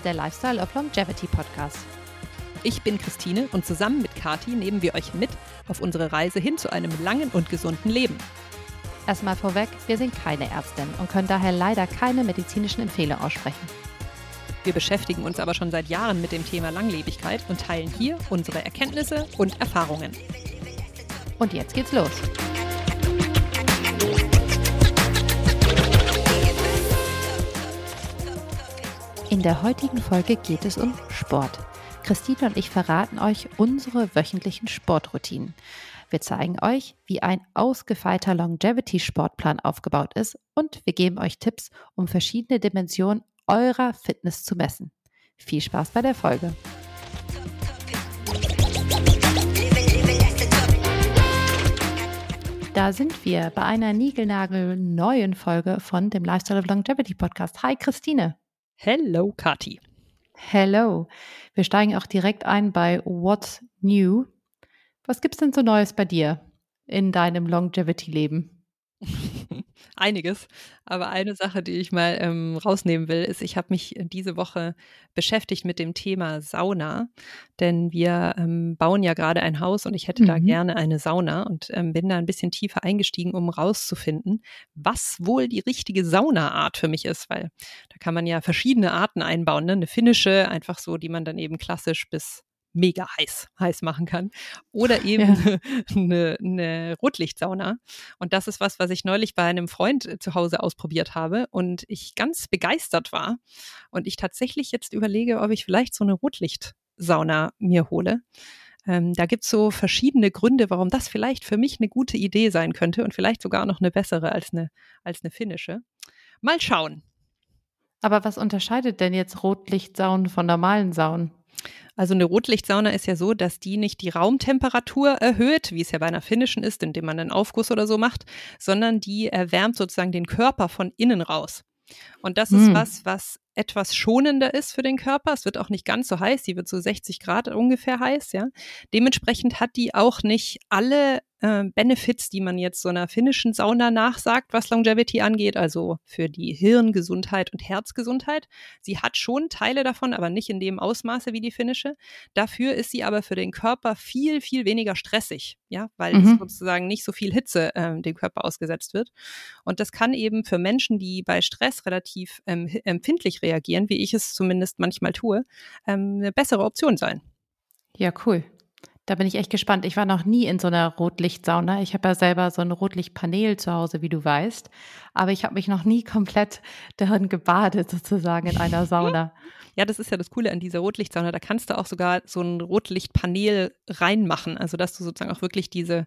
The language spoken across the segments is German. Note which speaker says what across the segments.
Speaker 1: ist der Lifestyle of Longevity Podcast.
Speaker 2: Ich bin Christine und zusammen mit Kati nehmen wir euch mit auf unsere Reise hin zu einem langen und gesunden Leben.
Speaker 1: Erstmal vorweg, wir sind keine Ärztin und können daher leider keine medizinischen Empfehlungen aussprechen.
Speaker 2: Wir beschäftigen uns aber schon seit Jahren mit dem Thema Langlebigkeit und teilen hier unsere Erkenntnisse und Erfahrungen.
Speaker 1: Und jetzt geht's los. In der heutigen Folge geht es um Sport. Christine und ich verraten euch unsere wöchentlichen Sportroutinen. Wir zeigen euch, wie ein ausgefeilter Longevity-Sportplan aufgebaut ist und wir geben euch Tipps, um verschiedene Dimensionen eurer Fitness zu messen. Viel Spaß bei der Folge. Da sind wir bei einer niegelnagel neuen Folge von dem Lifestyle of Longevity Podcast. Hi Christine.
Speaker 2: Hello Kati.
Speaker 1: Hello. Wir steigen auch direkt ein bei What's New. Was gibt's denn so Neues bei dir in deinem Longevity-Leben?
Speaker 2: Einiges. Aber eine Sache, die ich mal ähm, rausnehmen will, ist, ich habe mich diese Woche beschäftigt mit dem Thema Sauna. Denn wir ähm, bauen ja gerade ein Haus und ich hätte mhm. da gerne eine Sauna und ähm, bin da ein bisschen tiefer eingestiegen, um rauszufinden, was wohl die richtige Saunaart für mich ist. Weil da kann man ja verschiedene Arten einbauen. Ne? Eine finnische, einfach so, die man dann eben klassisch bis mega heiß, heiß machen kann. Oder eben ja. eine, eine Rotlichtsauna. Und das ist was, was ich neulich bei einem Freund äh, zu Hause ausprobiert habe und ich ganz begeistert war. Und ich tatsächlich jetzt überlege, ob ich vielleicht so eine Rotlichtsauna mir hole. Ähm, da gibt es so verschiedene Gründe, warum das vielleicht für mich eine gute Idee sein könnte und vielleicht sogar noch eine bessere als eine, als eine finnische. Mal schauen.
Speaker 1: Aber was unterscheidet denn jetzt Rotlichtsaunen von normalen Saunen?
Speaker 2: Also eine Rotlichtsauna ist ja so, dass die nicht die Raumtemperatur erhöht, wie es ja bei einer finnischen ist, indem man einen Aufguss oder so macht, sondern die erwärmt sozusagen den Körper von innen raus. Und das ist hm. was, was etwas schonender ist für den Körper. Es wird auch nicht ganz so heiß, die wird so 60 Grad ungefähr heiß, ja. Dementsprechend hat die auch nicht alle äh, Benefits, die man jetzt so einer finnischen Sauna nachsagt, was Longevity angeht, also für die Hirngesundheit und Herzgesundheit. Sie hat schon Teile davon, aber nicht in dem Ausmaße wie die finnische. Dafür ist sie aber für den Körper viel, viel weniger stressig, ja, weil mhm. sozusagen nicht so viel Hitze äh, dem Körper ausgesetzt wird. Und das kann eben für Menschen, die bei Stress relativ ähm, empfindlich reagieren, wie ich es zumindest manchmal tue, ähm, eine bessere Option sein.
Speaker 1: Ja, cool. Da bin ich echt gespannt. Ich war noch nie in so einer Rotlichtsauna. Ich habe ja selber so ein Rotlichtpanel zu Hause, wie du weißt. Aber ich habe mich noch nie komplett darin gebadet, sozusagen in einer Sauna.
Speaker 2: Ja, das ist ja das Coole an dieser Rotlichtsauna. Da kannst du auch sogar so ein Rotlichtpanel reinmachen. Also, dass du sozusagen auch wirklich diese,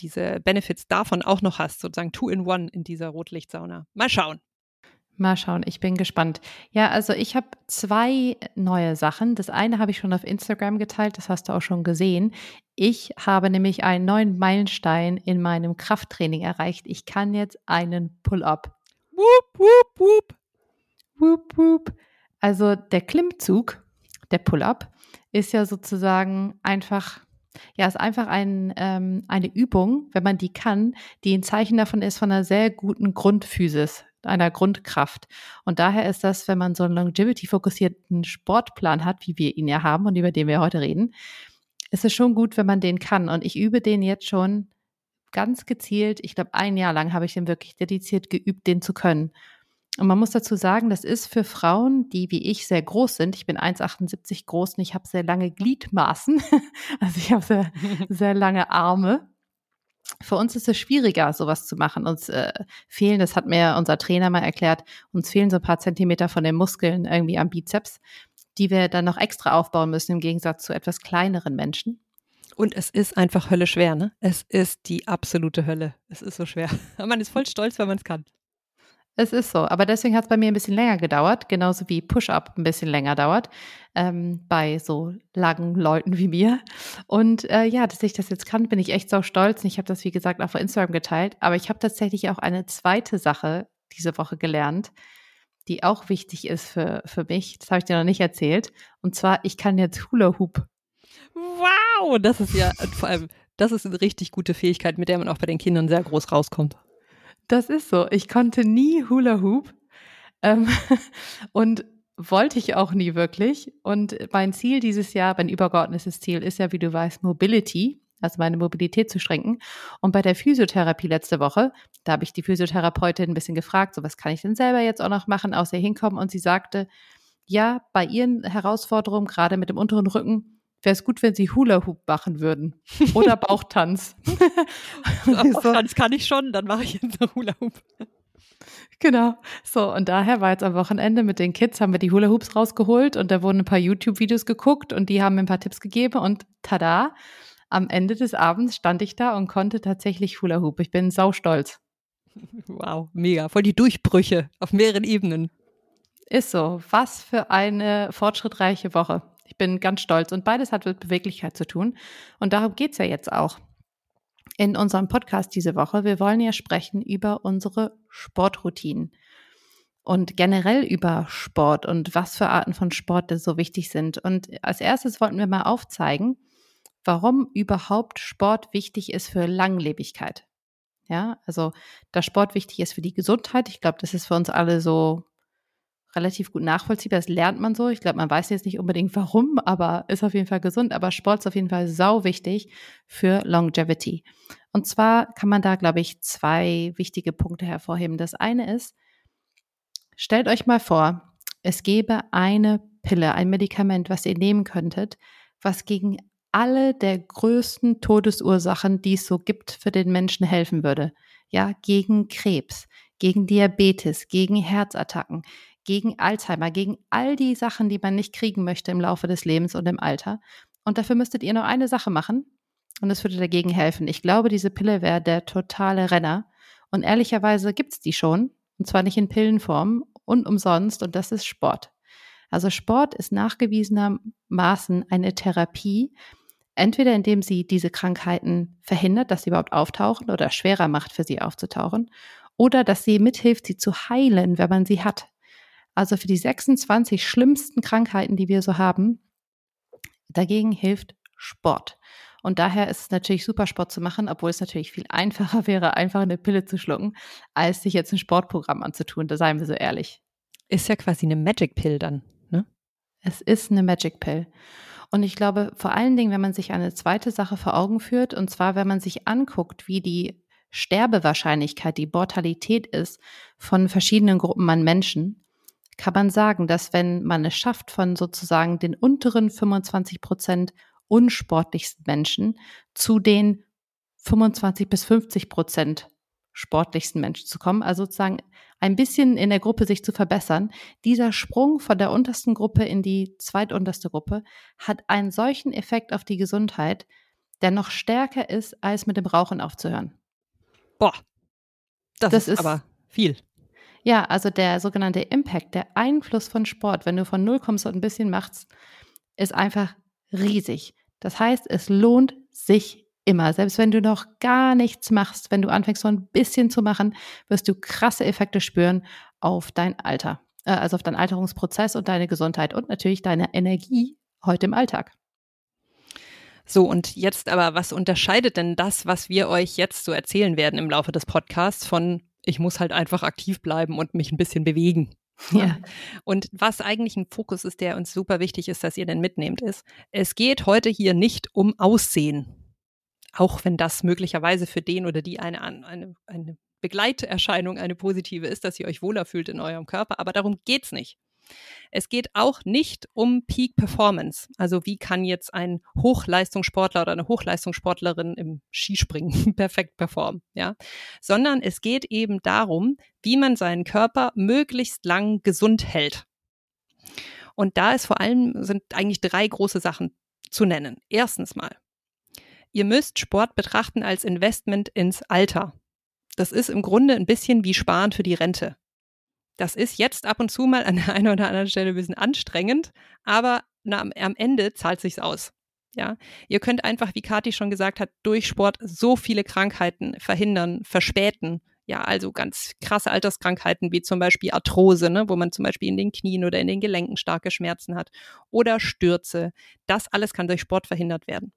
Speaker 2: diese Benefits davon auch noch hast. Sozusagen two in one in dieser Rotlichtsauna. Mal schauen.
Speaker 1: Mal schauen, ich bin gespannt. Ja, also ich habe zwei neue Sachen. Das eine habe ich schon auf Instagram geteilt, das hast du auch schon gesehen. Ich habe nämlich einen neuen Meilenstein in meinem Krafttraining erreicht. Ich kann jetzt einen Pull-up. Whoop, whoop, whoop. Whoop, whoop. Also der Klimmzug, der Pull-up, ist ja sozusagen einfach ja, ist einfach ein, ähm, eine Übung, wenn man die kann, die ein Zeichen davon ist von einer sehr guten Grundphysis einer Grundkraft. Und daher ist das, wenn man so einen longevity-fokussierten Sportplan hat, wie wir ihn ja haben und über den wir heute reden, ist es schon gut, wenn man den kann. Und ich übe den jetzt schon ganz gezielt. Ich glaube, ein Jahr lang habe ich den wirklich dediziert geübt, den zu können. Und man muss dazu sagen, das ist für Frauen, die wie ich sehr groß sind. Ich bin 1,78 groß und ich habe sehr lange Gliedmaßen. Also ich habe sehr, sehr lange Arme für uns ist es schwieriger, sowas zu machen. Uns äh, fehlen, das hat mir unser Trainer mal erklärt, uns fehlen so ein paar Zentimeter von den Muskeln irgendwie am Bizeps, die wir dann noch extra aufbauen müssen im Gegensatz zu etwas kleineren Menschen.
Speaker 2: Und es ist einfach Hölle schwer, ne? Es ist die absolute Hölle. Es ist so schwer. Man ist voll stolz, wenn man es kann.
Speaker 1: Es ist so, aber deswegen hat es bei mir ein bisschen länger gedauert, genauso wie Push-Up ein bisschen länger dauert, ähm, bei so langen Leuten wie mir. Und äh, ja, dass ich das jetzt kann, bin ich echt so stolz. Und ich habe das, wie gesagt, auf Instagram geteilt. Aber ich habe tatsächlich auch eine zweite Sache diese Woche gelernt, die auch wichtig ist für, für mich. Das habe ich dir noch nicht erzählt. Und zwar, ich kann jetzt Hula Hoop.
Speaker 2: Wow, das ist ja vor allem, das ist eine richtig gute Fähigkeit, mit der man auch bei den Kindern sehr groß rauskommt.
Speaker 1: Das ist so. Ich konnte nie Hula Hoop. Ähm, und wollte ich auch nie wirklich. Und mein Ziel dieses Jahr, mein übergeordnetes Ziel ist ja, wie du weißt, Mobility, also meine Mobilität zu schränken. Und bei der Physiotherapie letzte Woche, da habe ich die Physiotherapeutin ein bisschen gefragt, so was kann ich denn selber jetzt auch noch machen, außer hinkommen. Und sie sagte, ja, bei ihren Herausforderungen, gerade mit dem unteren Rücken, wäre es gut, wenn sie Hula Hoop machen würden. Oder Bauchtanz.
Speaker 2: Bauchtanz kann ich schon, dann mache ich jetzt eine Hula Hoop.
Speaker 1: Genau. So, und daher war jetzt am Wochenende mit den Kids, haben wir die Hula Hoops rausgeholt und da wurden ein paar YouTube-Videos geguckt und die haben mir ein paar Tipps gegeben und tada, am Ende des Abends stand ich da und konnte tatsächlich Hula Hoop. Ich bin saustolz.
Speaker 2: Wow, mega. Voll die Durchbrüche auf mehreren Ebenen.
Speaker 1: Ist so. Was für eine fortschrittreiche Woche. Ich bin ganz stolz. Und beides hat mit Beweglichkeit zu tun. Und darum geht es ja jetzt auch in unserem Podcast diese Woche. Wir wollen ja sprechen über unsere Sportroutinen und generell über Sport und was für Arten von Sport so wichtig sind. Und als erstes wollten wir mal aufzeigen, warum überhaupt Sport wichtig ist für Langlebigkeit. Ja, also, dass Sport wichtig ist für die Gesundheit. Ich glaube, das ist für uns alle so relativ gut nachvollziehbar. Das lernt man so. Ich glaube, man weiß jetzt nicht unbedingt warum, aber ist auf jeden Fall gesund. Aber Sport ist auf jeden Fall sau wichtig für Longevity. Und zwar kann man da, glaube ich, zwei wichtige Punkte hervorheben. Das eine ist, stellt euch mal vor, es gäbe eine Pille, ein Medikament, was ihr nehmen könntet, was gegen alle der größten Todesursachen, die es so gibt, für den Menschen helfen würde. Ja, gegen Krebs, gegen Diabetes, gegen Herzattacken, gegen Alzheimer, gegen all die Sachen, die man nicht kriegen möchte im Laufe des Lebens und im Alter. Und dafür müsstet ihr nur eine Sache machen und es würde dagegen helfen. Ich glaube, diese Pille wäre der totale Renner. Und ehrlicherweise gibt es die schon, und zwar nicht in Pillenform und umsonst, und das ist Sport. Also Sport ist nachgewiesenermaßen eine Therapie, entweder indem sie diese Krankheiten verhindert, dass sie überhaupt auftauchen oder schwerer macht, für sie aufzutauchen, oder dass sie mithilft, sie zu heilen, wenn man sie hat. Also für die 26 schlimmsten Krankheiten, die wir so haben, dagegen hilft Sport. Und daher ist es natürlich super, Sport zu machen, obwohl es natürlich viel einfacher wäre, einfach eine Pille zu schlucken, als sich jetzt ein Sportprogramm anzutun. Da seien wir so ehrlich.
Speaker 2: Ist ja quasi eine Magic Pill dann, ne?
Speaker 1: Es ist eine Magic Pill. Und ich glaube, vor allen Dingen, wenn man sich eine zweite Sache vor Augen führt, und zwar, wenn man sich anguckt, wie die Sterbewahrscheinlichkeit, die Mortalität ist von verschiedenen Gruppen an Menschen, kann man sagen, dass wenn man es schafft, von sozusagen den unteren 25 Prozent unsportlichsten Menschen zu den 25 bis 50 Prozent sportlichsten Menschen zu kommen, also sozusagen ein bisschen in der Gruppe sich zu verbessern. Dieser Sprung von der untersten Gruppe in die zweitunterste Gruppe hat einen solchen Effekt auf die Gesundheit, der noch stärker ist, als mit dem Rauchen aufzuhören.
Speaker 2: Boah, das, das ist, ist aber viel.
Speaker 1: Ja, also der sogenannte Impact, der Einfluss von Sport, wenn du von Null kommst und ein bisschen machst, ist einfach riesig. Das heißt, es lohnt sich immer. Selbst wenn du noch gar nichts machst, wenn du anfängst so ein bisschen zu machen, wirst du krasse Effekte spüren auf dein Alter, äh, also auf deinen Alterungsprozess und deine Gesundheit und natürlich deine Energie heute im Alltag.
Speaker 2: So, und jetzt aber, was unterscheidet denn das, was wir euch jetzt so erzählen werden im Laufe des Podcasts von ich muss halt einfach aktiv bleiben und mich ein bisschen bewegen. Ja. Und was eigentlich ein Fokus ist, der uns super wichtig ist, dass ihr denn mitnehmt, ist, es geht heute hier nicht um Aussehen. Auch wenn das möglicherweise für den oder die eine, eine, eine Begleiterscheinung, eine positive ist, dass ihr euch wohler fühlt in eurem Körper. Aber darum geht's nicht. Es geht auch nicht um Peak Performance. Also wie kann jetzt ein Hochleistungssportler oder eine Hochleistungssportlerin im Skispringen perfekt performen, ja? Sondern es geht eben darum, wie man seinen Körper möglichst lang gesund hält. Und da ist vor allem sind eigentlich drei große Sachen zu nennen. Erstens mal, ihr müsst Sport betrachten als Investment ins Alter. Das ist im Grunde ein bisschen wie Sparen für die Rente. Das ist jetzt ab und zu mal an der einen oder anderen Stelle ein bisschen anstrengend, aber na, am, Ende zahlt sich's aus. Ja, ihr könnt einfach, wie Kathi schon gesagt hat, durch Sport so viele Krankheiten verhindern, verspäten. Ja, also ganz krasse Alterskrankheiten wie zum Beispiel Arthrose, ne, wo man zum Beispiel in den Knien oder in den Gelenken starke Schmerzen hat oder Stürze. Das alles kann durch Sport verhindert werden.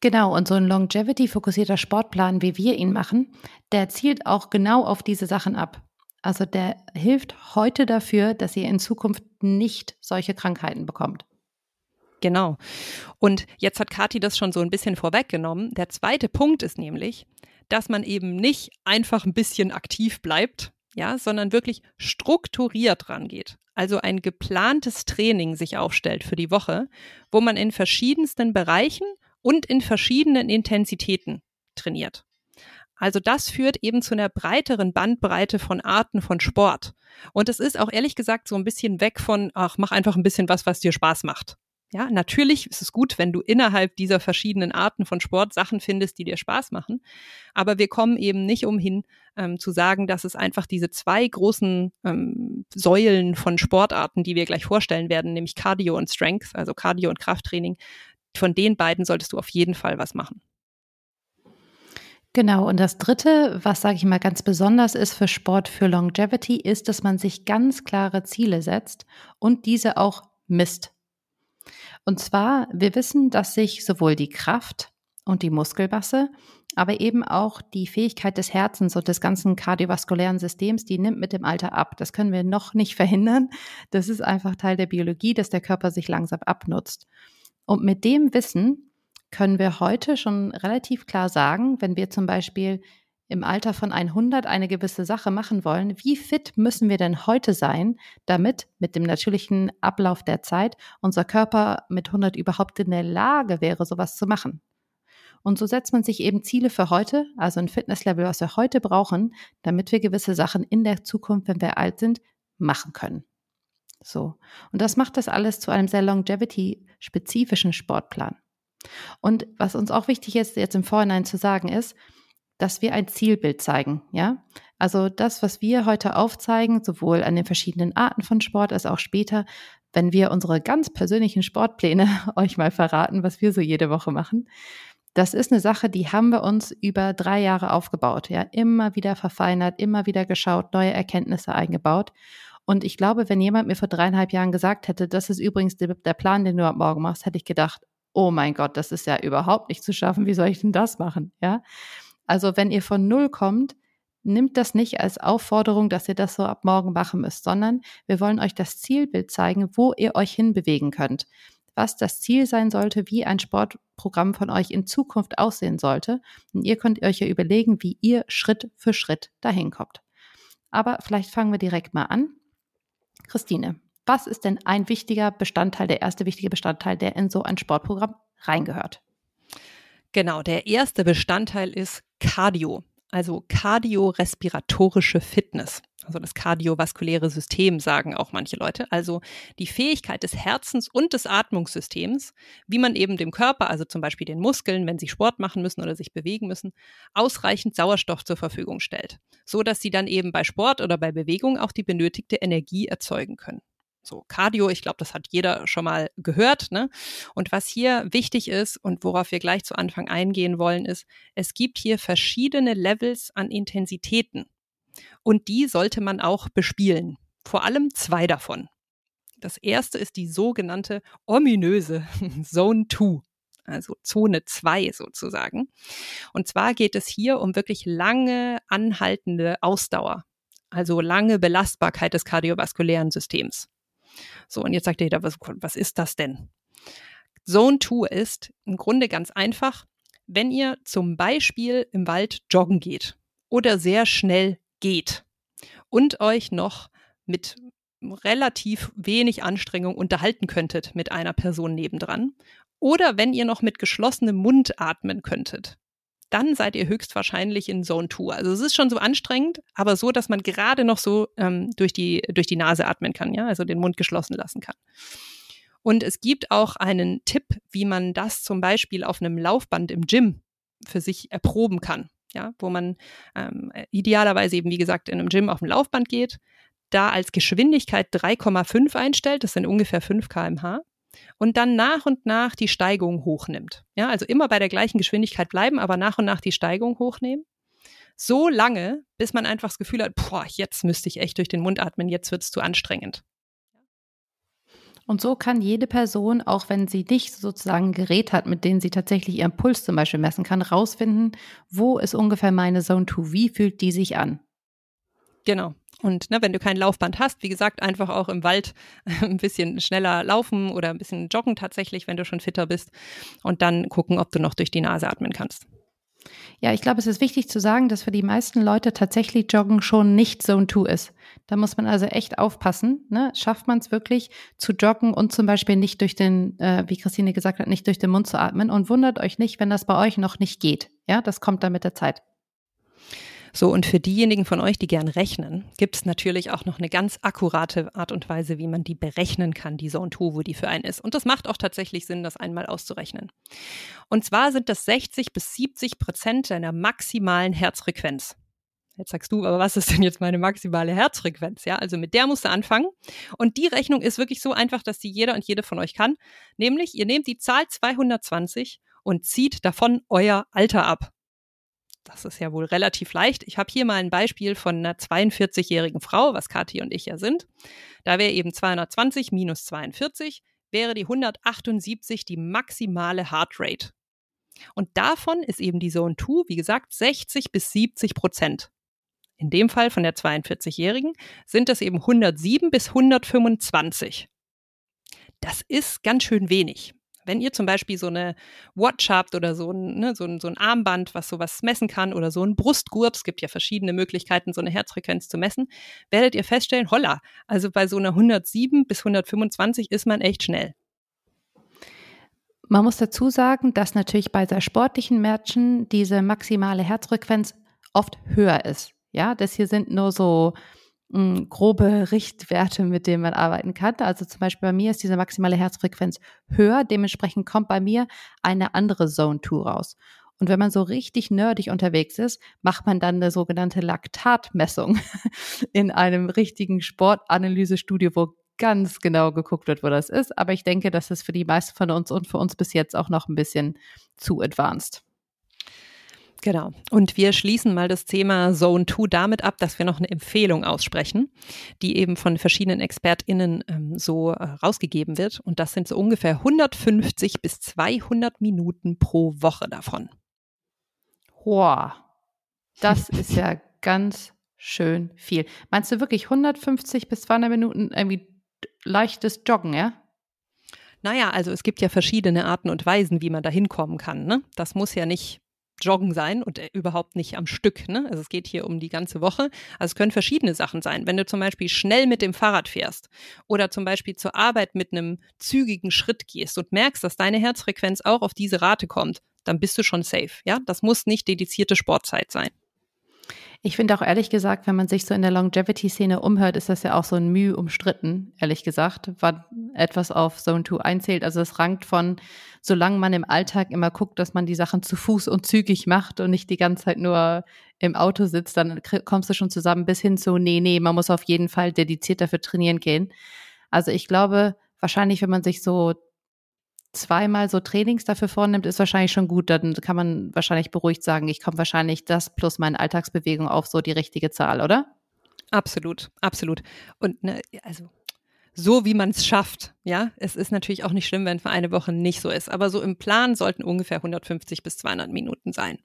Speaker 1: Genau, und so ein Longevity-fokussierter Sportplan, wie wir ihn machen, der zielt auch genau auf diese Sachen ab. Also der hilft heute dafür, dass ihr in Zukunft nicht solche Krankheiten bekommt.
Speaker 2: Genau. Und jetzt hat Kathi das schon so ein bisschen vorweggenommen. Der zweite Punkt ist nämlich, dass man eben nicht einfach ein bisschen aktiv bleibt, ja, sondern wirklich strukturiert rangeht. Also ein geplantes Training sich aufstellt für die Woche, wo man in verschiedensten Bereichen und in verschiedenen Intensitäten trainiert. Also das führt eben zu einer breiteren Bandbreite von Arten von Sport. Und es ist auch ehrlich gesagt so ein bisschen weg von, ach, mach einfach ein bisschen was, was dir Spaß macht. Ja, natürlich ist es gut, wenn du innerhalb dieser verschiedenen Arten von Sport Sachen findest, die dir Spaß machen. Aber wir kommen eben nicht umhin ähm, zu sagen, dass es einfach diese zwei großen ähm, Säulen von Sportarten, die wir gleich vorstellen werden, nämlich Cardio und Strength, also Cardio und Krafttraining, von den beiden solltest du auf jeden Fall was machen.
Speaker 1: Genau, und das Dritte, was sage ich mal ganz besonders ist für Sport für Longevity, ist, dass man sich ganz klare Ziele setzt und diese auch misst. Und zwar, wir wissen, dass sich sowohl die Kraft und die Muskelmasse, aber eben auch die Fähigkeit des Herzens und des ganzen kardiovaskulären Systems, die nimmt mit dem Alter ab. Das können wir noch nicht verhindern. Das ist einfach Teil der Biologie, dass der Körper sich langsam abnutzt. Und mit dem Wissen können wir heute schon relativ klar sagen, wenn wir zum Beispiel im Alter von 100 eine gewisse Sache machen wollen, wie fit müssen wir denn heute sein, damit mit dem natürlichen Ablauf der Zeit unser Körper mit 100 überhaupt in der Lage wäre, sowas zu machen. Und so setzt man sich eben Ziele für heute, also ein Fitnesslevel, was wir heute brauchen, damit wir gewisse Sachen in der Zukunft, wenn wir alt sind, machen können. So. Und das macht das alles zu einem sehr longevity-spezifischen Sportplan. Und was uns auch wichtig ist, jetzt im Vorhinein zu sagen, ist, dass wir ein Zielbild zeigen, ja? Also das, was wir heute aufzeigen, sowohl an den verschiedenen Arten von Sport als auch später, wenn wir unsere ganz persönlichen Sportpläne euch mal verraten, was wir so jede Woche machen. Das ist eine Sache, die haben wir uns über drei Jahre aufgebaut, ja, immer wieder verfeinert, immer wieder geschaut, neue Erkenntnisse eingebaut. Und ich glaube, wenn jemand mir vor dreieinhalb Jahren gesagt hätte, das ist übrigens der Plan, den du ab morgen machst, hätte ich gedacht, oh mein Gott, das ist ja überhaupt nicht zu schaffen, wie soll ich denn das machen? Ja. Also wenn ihr von Null kommt, nimmt das nicht als Aufforderung, dass ihr das so ab morgen machen müsst, sondern wir wollen euch das Zielbild zeigen, wo ihr euch hinbewegen könnt, was das Ziel sein sollte, wie ein Sportprogramm von euch in Zukunft aussehen sollte. Und ihr könnt euch ja überlegen, wie ihr Schritt für Schritt dahin kommt. Aber vielleicht fangen wir direkt mal an. Christine, was ist denn ein wichtiger Bestandteil, der erste wichtige Bestandteil, der in so ein Sportprogramm reingehört?
Speaker 2: Genau, der erste Bestandteil ist Cardio, also kardiorespiratorische Fitness. Also das kardiovaskuläre System, sagen auch manche Leute. Also die Fähigkeit des Herzens und des Atmungssystems, wie man eben dem Körper, also zum Beispiel den Muskeln, wenn sie Sport machen müssen oder sich bewegen müssen, ausreichend Sauerstoff zur Verfügung stellt, so dass sie dann eben bei Sport oder bei Bewegung auch die benötigte Energie erzeugen können. So Cardio, ich glaube, das hat jeder schon mal gehört. Ne? Und was hier wichtig ist und worauf wir gleich zu Anfang eingehen wollen, ist, es gibt hier verschiedene Levels an Intensitäten. Und die sollte man auch bespielen. Vor allem zwei davon. Das erste ist die sogenannte ominöse Zone 2 also Zone 2 sozusagen. Und zwar geht es hier um wirklich lange anhaltende Ausdauer, also lange Belastbarkeit des kardiovaskulären Systems. So, und jetzt sagt jeder, was, was ist das denn? Zone 2 ist im Grunde ganz einfach, wenn ihr zum Beispiel im Wald joggen geht oder sehr schnell geht und euch noch mit relativ wenig Anstrengung unterhalten könntet mit einer Person nebendran oder wenn ihr noch mit geschlossenem Mund atmen könntet dann seid ihr höchstwahrscheinlich in Zone 2. Also es ist schon so anstrengend, aber so, dass man gerade noch so ähm, durch, die, durch die Nase atmen kann, ja, also den Mund geschlossen lassen kann. Und es gibt auch einen Tipp, wie man das zum Beispiel auf einem Laufband im Gym für sich erproben kann. Ja, wo man ähm, idealerweise eben, wie gesagt, in einem Gym auf dem Laufband geht, da als Geschwindigkeit 3,5 einstellt, das sind ungefähr 5 kmh, und dann nach und nach die Steigung hochnimmt. Ja, also immer bei der gleichen Geschwindigkeit bleiben, aber nach und nach die Steigung hochnehmen. So lange, bis man einfach das Gefühl hat, boah, jetzt müsste ich echt durch den Mund atmen, jetzt wird es zu anstrengend.
Speaker 1: Und so kann jede Person, auch wenn sie nicht sozusagen ein Gerät hat, mit dem sie tatsächlich ihren Puls zum Beispiel messen kann, rausfinden, wo ist ungefähr meine Zone 2, wie fühlt die sich an.
Speaker 2: Genau. Und ne, wenn du kein Laufband hast, wie gesagt, einfach auch im Wald ein bisschen schneller laufen oder ein bisschen joggen tatsächlich, wenn du schon fitter bist. Und dann gucken, ob du noch durch die Nase atmen kannst.
Speaker 1: Ja, ich glaube, es ist wichtig zu sagen, dass für die meisten Leute tatsächlich Joggen schon nicht Zone 2 ist. Da muss man also echt aufpassen. Ne? Schafft man es wirklich zu joggen und zum Beispiel nicht durch den, äh, wie Christine gesagt hat, nicht durch den Mund zu atmen und wundert euch nicht, wenn das bei euch noch nicht geht. Ja, das kommt dann mit der Zeit.
Speaker 2: So, und für diejenigen von euch, die gern rechnen, gibt es natürlich auch noch eine ganz akkurate Art und Weise, wie man die berechnen kann, die 2, wo die für einen ist. Und das macht auch tatsächlich Sinn, das einmal auszurechnen. Und zwar sind das 60 bis 70 Prozent deiner maximalen Herzfrequenz. Jetzt sagst du, aber was ist denn jetzt meine maximale Herzfrequenz? Ja, also mit der musst du anfangen. Und die Rechnung ist wirklich so einfach, dass die jeder und jede von euch kann. Nämlich, ihr nehmt die Zahl 220 und zieht davon euer Alter ab das ist ja wohl relativ leicht. Ich habe hier mal ein Beispiel von einer 42-jährigen Frau, was Kathi und ich ja sind. Da wäre eben 220 minus 42, wäre die 178 die maximale Heartrate. Und davon ist eben die Zone 2, wie gesagt, 60 bis 70 Prozent. In dem Fall von der 42-Jährigen sind das eben 107 bis 125. Das ist ganz schön wenig. Wenn ihr zum Beispiel so eine Watch habt oder so ein, ne, so ein, so ein Armband, was sowas messen kann oder so ein Brustgurt, es gibt ja verschiedene Möglichkeiten, so eine Herzfrequenz zu messen, werdet ihr feststellen, holla, also bei so einer 107 bis 125 ist man echt schnell.
Speaker 1: Man muss dazu sagen, dass natürlich bei sehr sportlichen Matchen diese maximale Herzfrequenz oft höher ist. Ja, das hier sind nur so grobe Richtwerte, mit denen man arbeiten kann. Also zum Beispiel bei mir ist diese maximale Herzfrequenz höher, dementsprechend kommt bei mir eine andere Zone 2 raus. Und wenn man so richtig nerdig unterwegs ist, macht man dann eine sogenannte Laktatmessung in einem richtigen Sportanalysestudio, wo ganz genau geguckt wird, wo das ist. Aber ich denke, das ist für die meisten von uns und für uns bis jetzt auch noch ein bisschen zu advanced.
Speaker 2: Genau. Und wir schließen mal das Thema Zone 2 damit ab, dass wir noch eine Empfehlung aussprechen, die eben von verschiedenen ExpertInnen ähm, so äh, rausgegeben wird. Und das sind so ungefähr 150 bis 200 Minuten pro Woche davon.
Speaker 1: Wow. Das ist ja ganz schön viel. Meinst du wirklich 150 bis 200 Minuten irgendwie leichtes Joggen, ja?
Speaker 2: Naja, also es gibt ja verschiedene Arten und Weisen, wie man da hinkommen kann. Ne? Das muss ja nicht Joggen sein und äh, überhaupt nicht am Stück. Ne? Also es geht hier um die ganze Woche. Also es können verschiedene Sachen sein. Wenn du zum Beispiel schnell mit dem Fahrrad fährst oder zum Beispiel zur Arbeit mit einem zügigen Schritt gehst und merkst, dass deine Herzfrequenz auch auf diese Rate kommt, dann bist du schon safe. Ja, das muss nicht dedizierte Sportzeit sein.
Speaker 1: Ich finde auch ehrlich gesagt, wenn man sich so in der Longevity-Szene umhört, ist das ja auch so ein Mühe umstritten, ehrlich gesagt, wann etwas auf Zone 2 einzählt. Also es rankt von, solange man im Alltag immer guckt, dass man die Sachen zu Fuß und zügig macht und nicht die ganze Zeit nur im Auto sitzt, dann kommst du schon zusammen bis hin zu, nee, nee, man muss auf jeden Fall dediziert dafür trainieren gehen. Also ich glaube, wahrscheinlich, wenn man sich so zweimal so Trainings dafür vornimmt, ist wahrscheinlich schon gut. Dann kann man wahrscheinlich beruhigt sagen, ich komme wahrscheinlich das plus meine Alltagsbewegung auf so die richtige Zahl, oder?
Speaker 2: Absolut, absolut. Und ne, also so wie man es schafft, ja. Es ist natürlich auch nicht schlimm, wenn für eine Woche nicht so ist, aber so im Plan sollten ungefähr 150 bis 200 Minuten sein.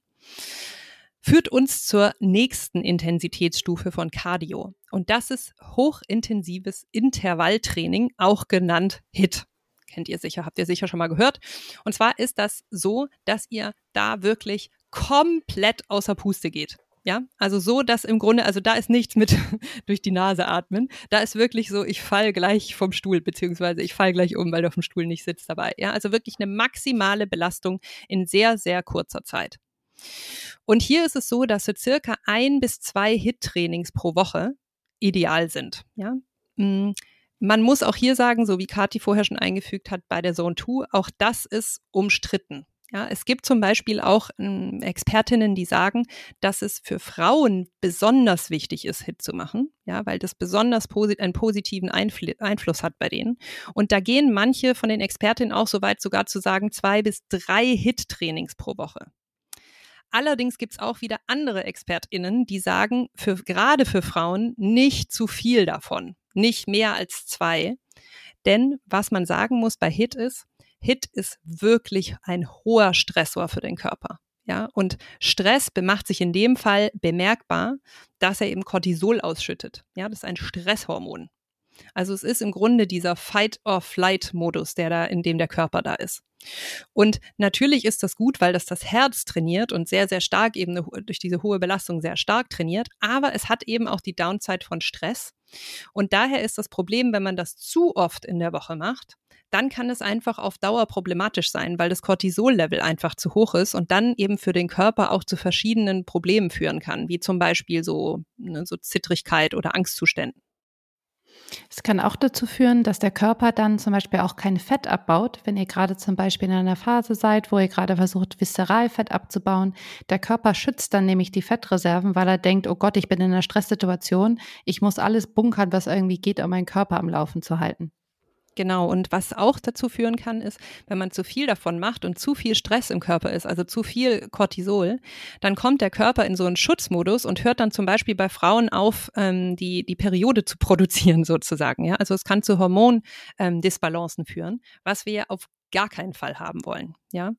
Speaker 2: Führt uns zur nächsten Intensitätsstufe von Cardio. Und das ist hochintensives Intervalltraining, auch genannt HIT kennt ihr sicher, habt ihr sicher schon mal gehört. Und zwar ist das so, dass ihr da wirklich komplett außer Puste geht. Ja, also so, dass im Grunde, also da ist nichts mit durch die Nase atmen. Da ist wirklich so, ich fall gleich vom Stuhl, beziehungsweise ich fall gleich um, weil du auf dem Stuhl nicht sitzt dabei. Ja, also wirklich eine maximale Belastung in sehr, sehr kurzer Zeit. Und hier ist es so, dass so circa ein bis zwei Hit-Trainings pro Woche ideal sind. Ja, mm, man muss auch hier sagen, so wie Kati vorher schon eingefügt hat bei der Zone 2, auch das ist umstritten. Ja, es gibt zum Beispiel auch ähm, Expertinnen, die sagen, dass es für Frauen besonders wichtig ist, Hit zu machen, ja, weil das besonders posit einen positiven Einfl Einfluss hat bei denen. Und da gehen manche von den Expertinnen auch so weit, sogar zu sagen, zwei bis drei Hit-Trainings pro Woche. Allerdings gibt es auch wieder andere ExpertInnen, die sagen, für, gerade für Frauen nicht zu viel davon nicht mehr als zwei. Denn was man sagen muss bei HIT ist, HIT ist wirklich ein hoher Stressor für den Körper. Ja, und Stress macht sich in dem Fall bemerkbar, dass er eben Cortisol ausschüttet. Ja, das ist ein Stresshormon. Also es ist im Grunde dieser Fight-or-Flight-Modus, der da, in dem der Körper da ist. Und natürlich ist das gut, weil das das Herz trainiert und sehr, sehr stark eben durch diese hohe Belastung sehr stark trainiert. Aber es hat eben auch die Downside von Stress. Und daher ist das Problem, wenn man das zu oft in der Woche macht, dann kann es einfach auf Dauer problematisch sein, weil das Cortisol-Level einfach zu hoch ist und dann eben für den Körper auch zu verschiedenen Problemen führen kann, wie zum Beispiel so, ne, so Zittrigkeit oder Angstzuständen.
Speaker 1: Es kann auch dazu führen, dass der Körper dann zum Beispiel auch kein Fett abbaut, wenn ihr gerade zum Beispiel in einer Phase seid, wo ihr gerade versucht, Viszeralfett abzubauen. Der Körper schützt dann nämlich die Fettreserven, weil er denkt, oh Gott, ich bin in einer Stresssituation, ich muss alles bunkern, was irgendwie geht, um meinen Körper am Laufen zu halten.
Speaker 2: Genau, und was auch dazu führen kann, ist, wenn man zu viel davon macht und zu viel Stress im Körper ist, also zu viel Cortisol, dann kommt der Körper in so einen Schutzmodus und hört dann zum Beispiel bei Frauen auf, ähm, die, die Periode zu produzieren sozusagen. Ja? Also es kann zu Hormondisbalancen ähm, führen, was wir auf gar keinen Fall haben wollen. Ja?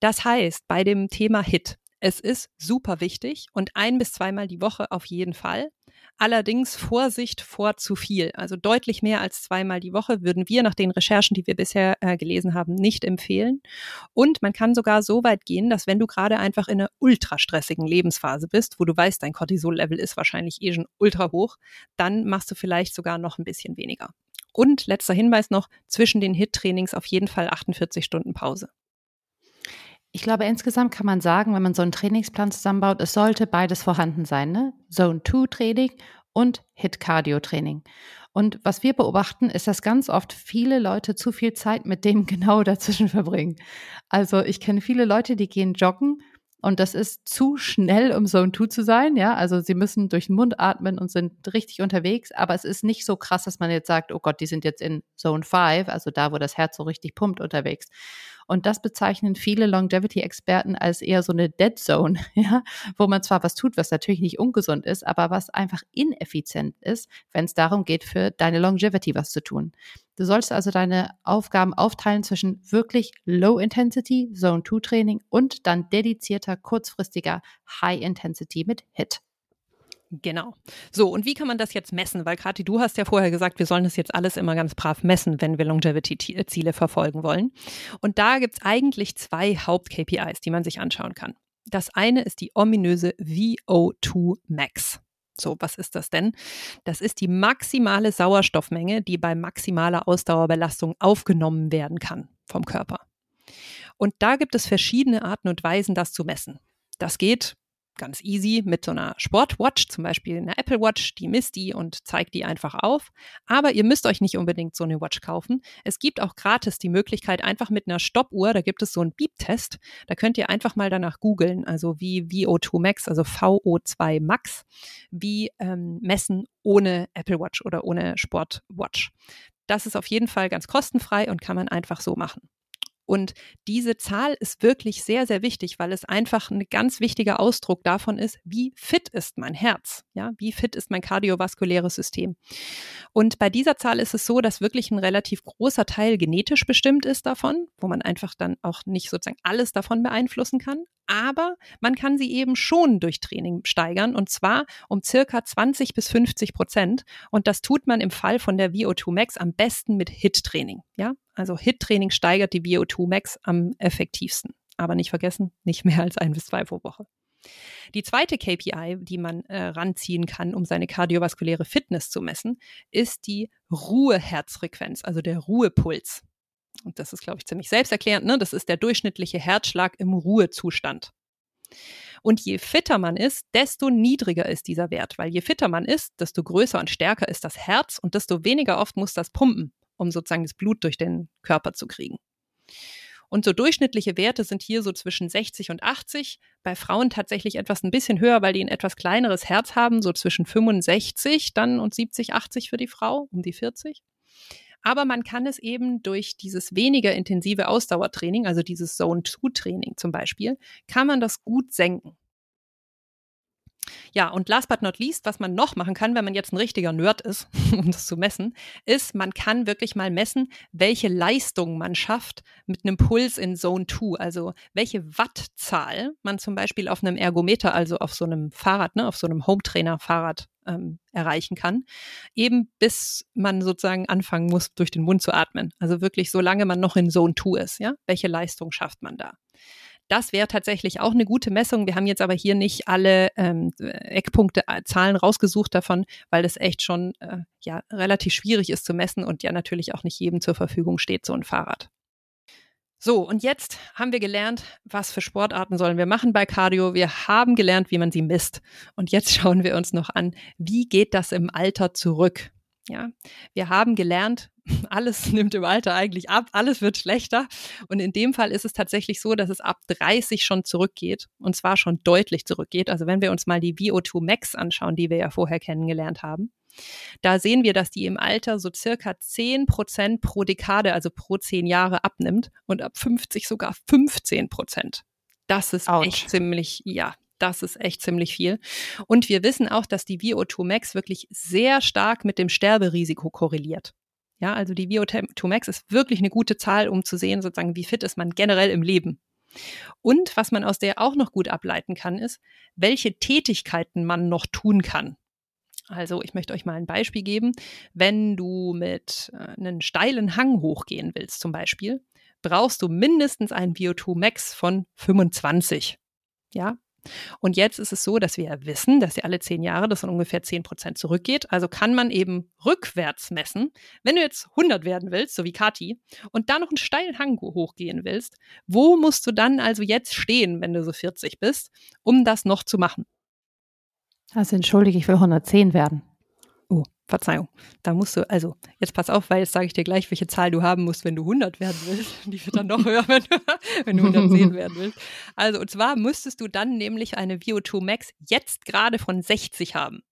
Speaker 2: Das heißt, bei dem Thema HIT, es ist super wichtig und ein bis zweimal die Woche auf jeden Fall. Allerdings Vorsicht vor zu viel. Also deutlich mehr als zweimal die Woche würden wir nach den Recherchen, die wir bisher äh, gelesen haben, nicht empfehlen. Und man kann sogar so weit gehen, dass wenn du gerade einfach in einer ultra stressigen Lebensphase bist, wo du weißt, dein Cortisol-Level ist wahrscheinlich eh schon ultra hoch, dann machst du vielleicht sogar noch ein bisschen weniger. Und letzter Hinweis noch, zwischen den HIT-Trainings auf jeden Fall 48 Stunden Pause.
Speaker 1: Ich glaube, insgesamt kann man sagen, wenn man so einen Trainingsplan zusammenbaut, es sollte beides vorhanden sein, ne? Zone 2 Training und Hit Cardio Training. Und was wir beobachten, ist, dass ganz oft viele Leute zu viel Zeit mit dem genau dazwischen verbringen. Also ich kenne viele Leute, die gehen joggen und das ist zu schnell, um Zone 2 zu sein, ja. Also sie müssen durch den Mund atmen und sind richtig unterwegs, aber es ist nicht so krass, dass man jetzt sagt, oh Gott, die sind jetzt in Zone 5, also da, wo das Herz so richtig pumpt unterwegs. Und das bezeichnen viele Longevity-Experten als eher so eine Dead Zone, ja, wo man zwar was tut, was natürlich nicht ungesund ist, aber was einfach ineffizient ist, wenn es darum geht, für deine Longevity was zu tun. Du sollst also deine Aufgaben aufteilen zwischen wirklich Low Intensity, Zone 2 Training und dann dedizierter, kurzfristiger High Intensity mit HIT.
Speaker 2: Genau. So, und wie kann man das jetzt messen? Weil Kathi, du hast ja vorher gesagt, wir sollen das jetzt alles immer ganz brav messen, wenn wir Longevity-Ziele verfolgen wollen. Und da gibt es eigentlich zwei Haupt-KPIs, die man sich anschauen kann. Das eine ist die ominöse VO2 Max. So, was ist das denn? Das ist die maximale Sauerstoffmenge, die bei maximaler Ausdauerbelastung aufgenommen werden kann vom Körper. Und da gibt es verschiedene Arten und Weisen, das zu messen. Das geht ganz easy mit so einer Sportwatch, zum Beispiel einer Apple Watch, die misst die und zeigt die einfach auf. Aber ihr müsst euch nicht unbedingt so eine Watch kaufen. Es gibt auch gratis die Möglichkeit, einfach mit einer Stoppuhr, da gibt es so einen Beep-Test, da könnt ihr einfach mal danach googeln, also wie VO2 Max, also VO2 Max, wie ähm, messen ohne Apple Watch oder ohne Sportwatch. Das ist auf jeden Fall ganz kostenfrei und kann man einfach so machen. Und diese Zahl ist wirklich sehr, sehr wichtig, weil es einfach ein ganz wichtiger Ausdruck davon ist, wie fit ist mein Herz, ja, wie fit ist mein kardiovaskuläres System. Und bei dieser Zahl ist es so, dass wirklich ein relativ großer Teil genetisch bestimmt ist davon, wo man einfach dann auch nicht sozusagen alles davon beeinflussen kann. Aber man kann sie eben schon durch Training steigern und zwar um circa 20 bis 50 Prozent. Und das tut man im Fall von der VO2 Max am besten mit HIT-Training. Ja, also HIT-Training steigert die VO2 Max am effektivsten. Aber nicht vergessen, nicht mehr als ein bis zwei pro Woche. Die zweite KPI, die man äh, ranziehen kann, um seine kardiovaskuläre Fitness zu messen, ist die Ruheherzfrequenz, also der Ruhepuls. Und das ist, glaube ich, ziemlich selbsterklärend. Ne? Das ist der durchschnittliche Herzschlag im Ruhezustand. Und je fitter man ist, desto niedriger ist dieser Wert, weil je fitter man ist, desto größer und stärker ist das Herz und desto weniger oft muss das pumpen um sozusagen das Blut durch den Körper zu kriegen. Und so durchschnittliche Werte sind hier so zwischen 60 und 80. Bei Frauen tatsächlich etwas ein bisschen höher, weil die ein etwas kleineres Herz haben, so zwischen 65 dann und 70, 80 für die Frau, um die 40. Aber man kann es eben durch dieses weniger intensive Ausdauertraining, also dieses Zone-2-Training zum Beispiel, kann man das gut senken. Ja, und last but not least, was man noch machen kann, wenn man jetzt ein richtiger Nerd ist, um das zu messen, ist, man kann wirklich mal messen, welche Leistung man schafft mit einem Puls in Zone 2, also welche Wattzahl man zum Beispiel auf einem Ergometer, also auf so einem Fahrrad, ne, auf so einem Hometrainer-Fahrrad ähm, erreichen kann, eben bis man sozusagen anfangen muss, durch den Mund zu atmen. Also wirklich, solange man noch in Zone 2 ist, ja, welche Leistung schafft man da? Das wäre tatsächlich auch eine gute Messung. Wir haben jetzt aber hier nicht alle ähm, Eckpunkte, äh, Zahlen rausgesucht davon, weil das echt schon äh, ja relativ schwierig ist zu messen und ja natürlich auch nicht jedem zur Verfügung steht, so ein Fahrrad. So, und jetzt haben wir gelernt, was für Sportarten sollen wir machen bei Cardio. Wir haben gelernt, wie man sie misst. Und jetzt schauen wir uns noch an, wie geht das im Alter zurück? Ja, wir haben gelernt, alles nimmt im Alter eigentlich ab, alles wird schlechter. Und in dem Fall ist es tatsächlich so, dass es ab 30 schon zurückgeht und zwar schon deutlich zurückgeht. Also wenn wir uns mal die VO2 Max anschauen, die wir ja vorher kennengelernt haben, da sehen wir, dass die im Alter so circa 10 Prozent pro Dekade, also pro 10 Jahre abnimmt und ab 50 sogar 15 Prozent. Das ist Ouch. echt ziemlich, ja, das ist echt ziemlich viel. Und wir wissen auch, dass die VO2 Max wirklich sehr stark mit dem Sterberisiko korreliert. Ja, also die VO2 Max ist wirklich eine gute Zahl, um zu sehen, sozusagen, wie fit ist man generell im Leben. Und was man aus der auch noch gut ableiten kann, ist, welche Tätigkeiten man noch tun kann. Also ich möchte euch mal ein Beispiel geben. Wenn du mit äh, einem steilen Hang hochgehen willst zum Beispiel, brauchst du mindestens einen VO2 Max von 25. Ja, und jetzt ist es so, dass wir ja wissen, dass ja alle zehn Jahre das dann ungefähr zehn Prozent zurückgeht. Also kann man eben rückwärts messen. Wenn du jetzt 100 werden willst, so wie Kati, und dann noch einen steilen Hang hochgehen willst, wo musst du dann also jetzt stehen, wenn du so 40 bist, um das noch zu machen?
Speaker 1: Also entschuldige, ich will 110 werden.
Speaker 2: Oh, Verzeihung. Da musst du, also jetzt pass auf, weil jetzt sage ich dir gleich, welche Zahl du haben musst, wenn du 100 werden willst. Die wird dann noch höher, wenn du, wenn du 110 werden willst. Also und zwar müsstest du dann nämlich eine VO2 Max jetzt gerade von 60 haben.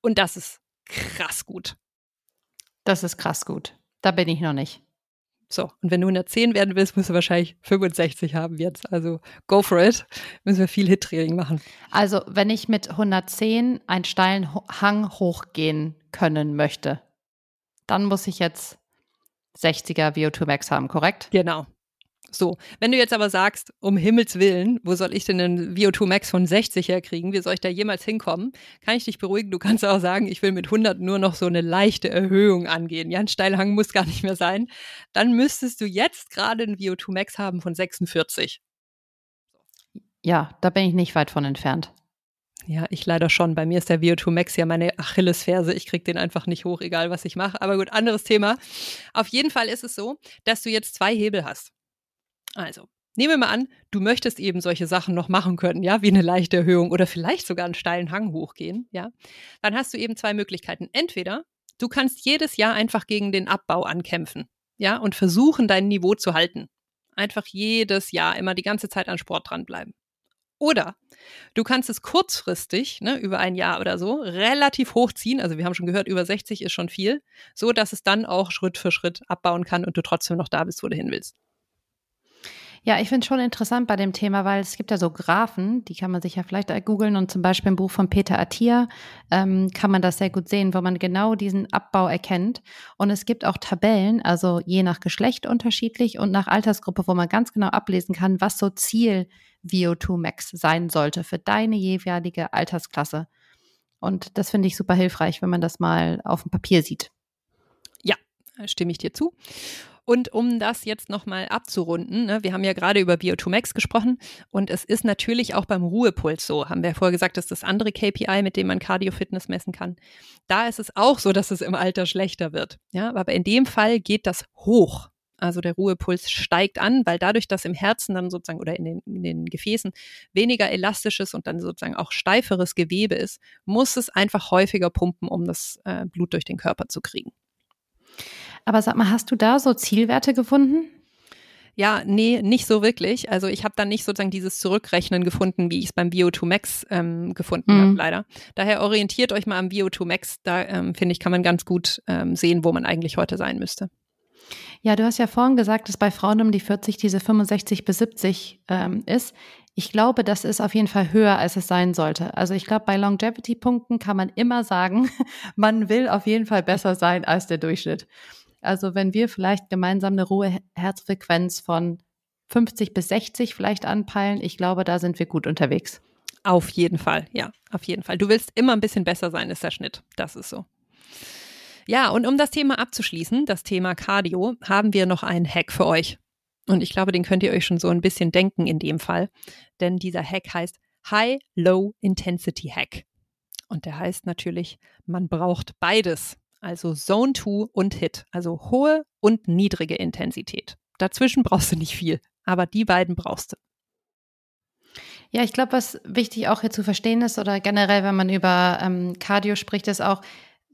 Speaker 2: Und das ist krass gut.
Speaker 1: Das ist krass gut. Da bin ich noch nicht.
Speaker 2: So, und wenn du 110 werden willst, musst du wahrscheinlich 65 haben jetzt. Also go for it. Müssen wir viel Hit-Training machen.
Speaker 1: Also, wenn ich mit 110 einen steilen Hang hochgehen können möchte, dann muss ich jetzt 60er VO2 Max haben, korrekt?
Speaker 2: Genau. So, wenn du jetzt aber sagst, um Himmels Willen, wo soll ich denn einen VO2 Max von 60 herkriegen? Wie soll ich da jemals hinkommen? Kann ich dich beruhigen? Du kannst auch sagen, ich will mit 100 nur noch so eine leichte Erhöhung angehen. Ja, ein Steilhang muss gar nicht mehr sein. Dann müsstest du jetzt gerade einen VO2 Max haben von 46.
Speaker 1: Ja, da bin ich nicht weit von entfernt.
Speaker 2: Ja, ich leider schon. Bei mir ist der VO2 Max ja meine Achillesferse. Ich kriege den einfach nicht hoch, egal was ich mache. Aber gut, anderes Thema. Auf jeden Fall ist es so, dass du jetzt zwei Hebel hast. Also, nehmen wir mal an, du möchtest eben solche Sachen noch machen können, ja, wie eine leichte Erhöhung oder vielleicht sogar einen steilen Hang hochgehen, ja. Dann hast du eben zwei Möglichkeiten. Entweder du kannst jedes Jahr einfach gegen den Abbau ankämpfen, ja, und versuchen, dein Niveau zu halten. Einfach jedes Jahr immer die ganze Zeit an Sport dranbleiben. Oder du kannst es kurzfristig, ne, über ein Jahr oder so, relativ hochziehen. Also wir haben schon gehört, über 60 ist schon viel, so dass es dann auch Schritt für Schritt abbauen kann und du trotzdem noch da bist, wo du hin willst.
Speaker 1: Ja, ich finde es schon interessant bei dem Thema, weil es gibt ja so Graphen, die kann man sich ja vielleicht googeln und zum Beispiel im Buch von Peter Attia ähm, kann man das sehr gut sehen, wo man genau diesen Abbau erkennt. Und es gibt auch Tabellen, also je nach Geschlecht unterschiedlich und nach Altersgruppe, wo man ganz genau ablesen kann, was so Ziel VO2 Max sein sollte für deine jeweilige Altersklasse. Und das finde ich super hilfreich, wenn man das mal auf dem Papier sieht.
Speaker 2: Ja, stimme ich dir zu. Und um das jetzt nochmal abzurunden, ne, wir haben ja gerade über VO2 Max gesprochen und es ist natürlich auch beim Ruhepuls so, haben wir ja vorher gesagt, dass das andere KPI, mit dem man Cardio-Fitness messen kann. Da ist es auch so, dass es im Alter schlechter wird. Ja, aber in dem Fall geht das hoch. Also der Ruhepuls steigt an, weil dadurch, dass im Herzen dann sozusagen oder in den, in den Gefäßen weniger elastisches und dann sozusagen auch steiferes Gewebe ist, muss es einfach häufiger pumpen, um das äh, Blut durch den Körper zu kriegen.
Speaker 1: Aber sag mal, hast du da so Zielwerte gefunden?
Speaker 2: Ja, nee, nicht so wirklich. Also ich habe da nicht sozusagen dieses Zurückrechnen gefunden, wie ich es beim VO2 Max ähm, gefunden mhm. habe, leider. Daher orientiert euch mal am VO2 Max. Da ähm, finde ich, kann man ganz gut ähm, sehen, wo man eigentlich heute sein müsste.
Speaker 1: Ja, du hast ja vorhin gesagt, dass bei Frauen um die 40 diese 65 bis 70 ähm, ist. Ich glaube, das ist auf jeden Fall höher, als es sein sollte. Also ich glaube, bei Longevity-Punkten kann man immer sagen, man will auf jeden Fall besser sein als der Durchschnitt. Also wenn wir vielleicht gemeinsam eine hohe Herzfrequenz von 50 bis 60 vielleicht anpeilen, ich glaube, da sind wir gut unterwegs.
Speaker 2: Auf jeden Fall, ja, auf jeden Fall. Du willst immer ein bisschen besser sein, ist der Schnitt. Das ist so. Ja, und um das Thema abzuschließen, das Thema Cardio, haben wir noch einen Hack für euch. Und ich glaube, den könnt ihr euch schon so ein bisschen denken in dem Fall. Denn dieser Hack heißt High Low Intensity Hack. Und der heißt natürlich, man braucht beides. Also Zone 2 und Hit. Also hohe und niedrige Intensität. Dazwischen brauchst du nicht viel, aber die beiden brauchst du.
Speaker 1: Ja, ich glaube, was wichtig auch hier zu verstehen ist oder generell, wenn man über ähm, Cardio spricht, ist auch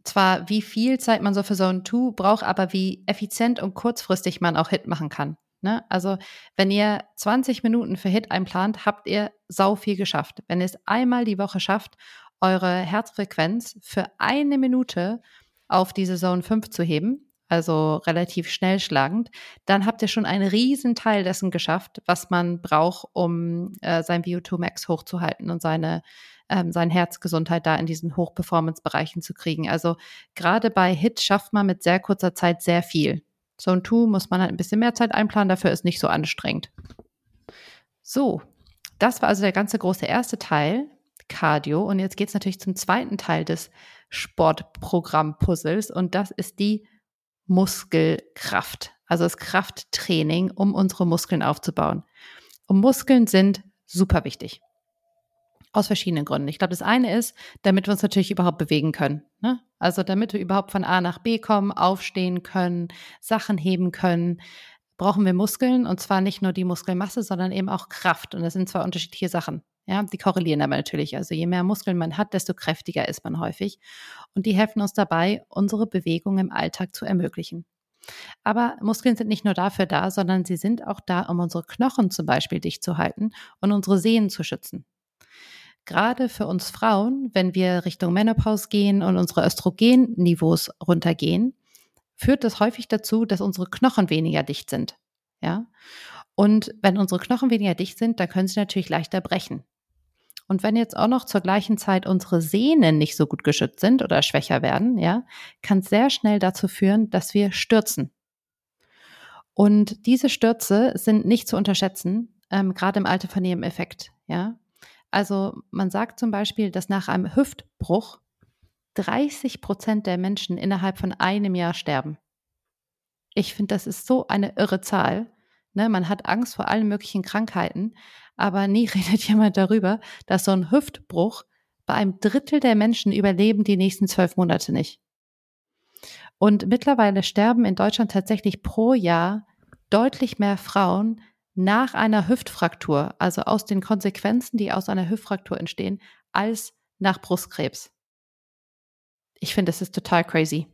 Speaker 1: zwar, wie viel Zeit man so für Zone 2 braucht, aber wie effizient und kurzfristig man auch Hit machen kann. Ne? Also wenn ihr 20 Minuten für Hit einplant, habt ihr sau viel geschafft. Wenn ihr es einmal die Woche schafft, eure Herzfrequenz für eine Minute auf diese Zone 5 zu heben, also relativ schnell schlagend, dann habt ihr schon einen riesen Teil dessen geschafft, was man braucht, um äh, sein VO2 Max hochzuhalten und seine ähm, seine Herzgesundheit da in diesen Hochperformance-Bereichen zu kriegen. Also gerade bei Hit schafft man mit sehr kurzer Zeit sehr viel. Ein Two muss man halt ein bisschen mehr Zeit einplanen, dafür ist nicht so anstrengend. So, das war also der ganze große erste Teil, Cardio. Und jetzt geht es natürlich zum zweiten Teil des Sportprogramm-Puzzles und das ist die Muskelkraft, also das Krafttraining, um unsere Muskeln aufzubauen. Und Muskeln sind super wichtig. Aus verschiedenen Gründen. Ich glaube, das eine ist, damit wir uns natürlich überhaupt bewegen können. Ne? Also damit wir überhaupt von A nach B kommen, aufstehen können, Sachen heben können, brauchen wir Muskeln und zwar nicht nur die Muskelmasse, sondern eben auch Kraft. Und das sind zwei unterschiedliche Sachen. Ja, die korrelieren aber natürlich. Also je mehr Muskeln man hat, desto kräftiger ist man häufig. Und die helfen uns dabei, unsere Bewegung im Alltag zu ermöglichen. Aber Muskeln sind nicht nur dafür da, sondern sie sind auch da, um unsere Knochen zum Beispiel dicht zu halten und unsere Sehnen zu schützen gerade für uns Frauen, wenn wir Richtung Menopause gehen und unsere Östrogenniveaus runtergehen, führt das häufig dazu, dass unsere Knochen weniger dicht sind. Ja. Und wenn unsere Knochen weniger dicht sind, dann können sie natürlich leichter brechen. Und wenn jetzt auch noch zur gleichen Zeit unsere Sehnen nicht so gut geschützt sind oder schwächer werden, ja, kann es sehr schnell dazu führen, dass wir stürzen. Und diese Stürze sind nicht zu unterschätzen, ähm, gerade im Alter von Effekt. Ja, also man sagt zum Beispiel, dass nach einem Hüftbruch 30 Prozent der Menschen innerhalb von einem Jahr sterben. Ich finde, das ist so eine irre Zahl. Ne, man hat Angst vor allen möglichen Krankheiten, aber nie redet jemand darüber, dass so ein Hüftbruch bei einem Drittel der Menschen überleben die nächsten zwölf Monate nicht. Und mittlerweile sterben in Deutschland tatsächlich pro Jahr deutlich mehr Frauen nach einer Hüftfraktur, also aus den Konsequenzen, die aus einer Hüftfraktur entstehen, als nach Brustkrebs. Ich finde, das ist total crazy.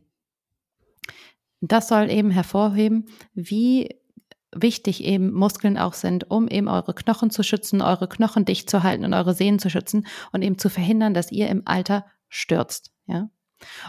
Speaker 1: Das soll eben hervorheben, wie wichtig eben Muskeln auch sind, um eben eure Knochen zu schützen, eure Knochen dicht zu halten und eure Sehnen zu schützen und eben zu verhindern, dass ihr im Alter stürzt. Ja?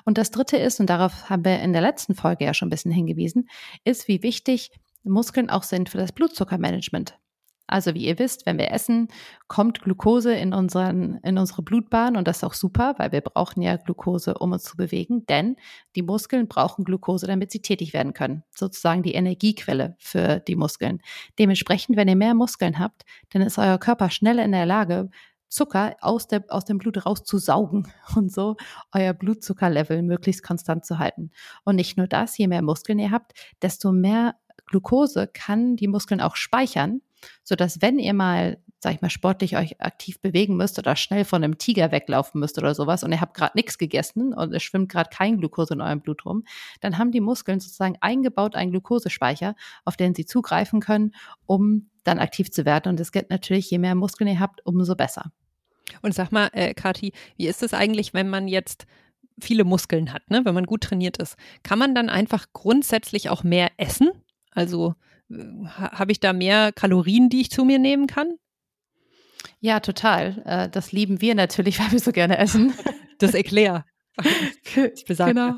Speaker 1: Und das dritte ist, und darauf haben wir in der letzten Folge ja schon ein bisschen hingewiesen, ist, wie wichtig Muskeln auch sind für das Blutzuckermanagement. Also wie ihr wisst, wenn wir essen, kommt Glucose in, unseren, in unsere Blutbahn und das ist auch super, weil wir brauchen ja Glucose, um uns zu bewegen, denn die Muskeln brauchen Glucose, damit sie tätig werden können. Sozusagen die Energiequelle für die Muskeln. Dementsprechend, wenn ihr mehr Muskeln habt, dann ist euer Körper schneller in der Lage, Zucker aus, der, aus dem Blut rauszusaugen und so euer Blutzuckerlevel möglichst konstant zu halten. Und nicht nur das, je mehr Muskeln ihr habt, desto mehr Glucose kann die Muskeln auch speichern, sodass wenn ihr mal, sag ich mal, sportlich euch aktiv bewegen müsst oder schnell von einem Tiger weglaufen müsst oder sowas und ihr habt gerade nichts gegessen und es schwimmt gerade kein Glucose in eurem Blut rum, dann haben die Muskeln sozusagen eingebaut einen Glukosespeicher, auf den sie zugreifen können, um dann aktiv zu werden. Und es geht natürlich, je mehr Muskeln ihr habt, umso besser.
Speaker 2: Und sag mal, äh, Kathi, wie ist es eigentlich, wenn man jetzt viele Muskeln hat, ne? wenn man gut trainiert ist? Kann man dann einfach grundsätzlich auch mehr essen? Also habe ich da mehr Kalorien, die ich zu mir nehmen kann?
Speaker 1: Ja, total. Äh, das lieben wir natürlich, weil wir so gerne essen.
Speaker 2: Das Eclair.
Speaker 1: genau.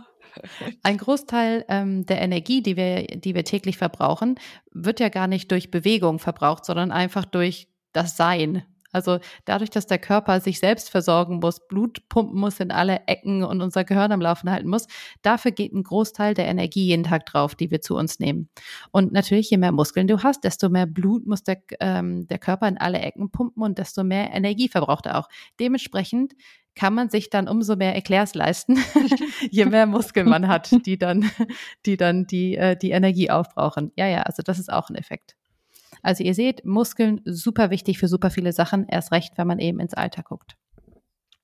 Speaker 1: Ein Großteil ähm, der Energie, die wir, die wir täglich verbrauchen, wird ja gar nicht durch Bewegung verbraucht, sondern einfach durch das Sein. Also dadurch, dass der Körper sich selbst versorgen muss, Blut pumpen muss in alle Ecken und unser Gehirn am Laufen halten muss, dafür geht ein Großteil der Energie jeden Tag drauf, die wir zu uns nehmen. Und natürlich, je mehr Muskeln du hast, desto mehr Blut muss der, ähm, der Körper in alle Ecken pumpen und desto mehr Energie verbraucht er auch. Dementsprechend kann man sich dann umso mehr Eclairs leisten, je mehr Muskeln man hat, die dann, die dann die, äh, die Energie aufbrauchen. Ja, ja, also das ist auch ein Effekt. Also ihr seht, Muskeln super wichtig für super viele Sachen, erst recht, wenn man eben ins Alter guckt.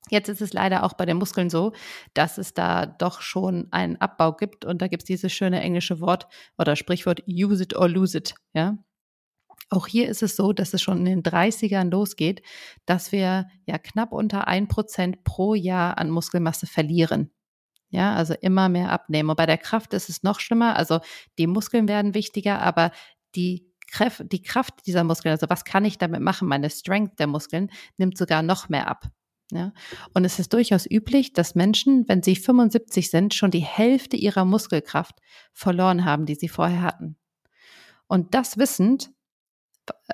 Speaker 1: Jetzt ist es leider auch bei den Muskeln so, dass es da doch schon einen Abbau gibt und da gibt es dieses schöne englische Wort oder Sprichwort use it or lose it, ja. Auch hier ist es so, dass es schon in den 30ern losgeht, dass wir ja knapp unter ein Prozent pro Jahr an Muskelmasse verlieren. Ja, also immer mehr abnehmen. Und bei der Kraft ist es noch schlimmer. Also die Muskeln werden wichtiger, aber die Die Kraft dieser Muskeln, also was kann ich damit machen, meine Strength der Muskeln, nimmt sogar noch mehr ab. Ja? Und es ist durchaus üblich, dass Menschen, wenn sie 75 sind, schon die Hälfte ihrer Muskelkraft verloren haben, die sie vorher hatten. Und das wissend,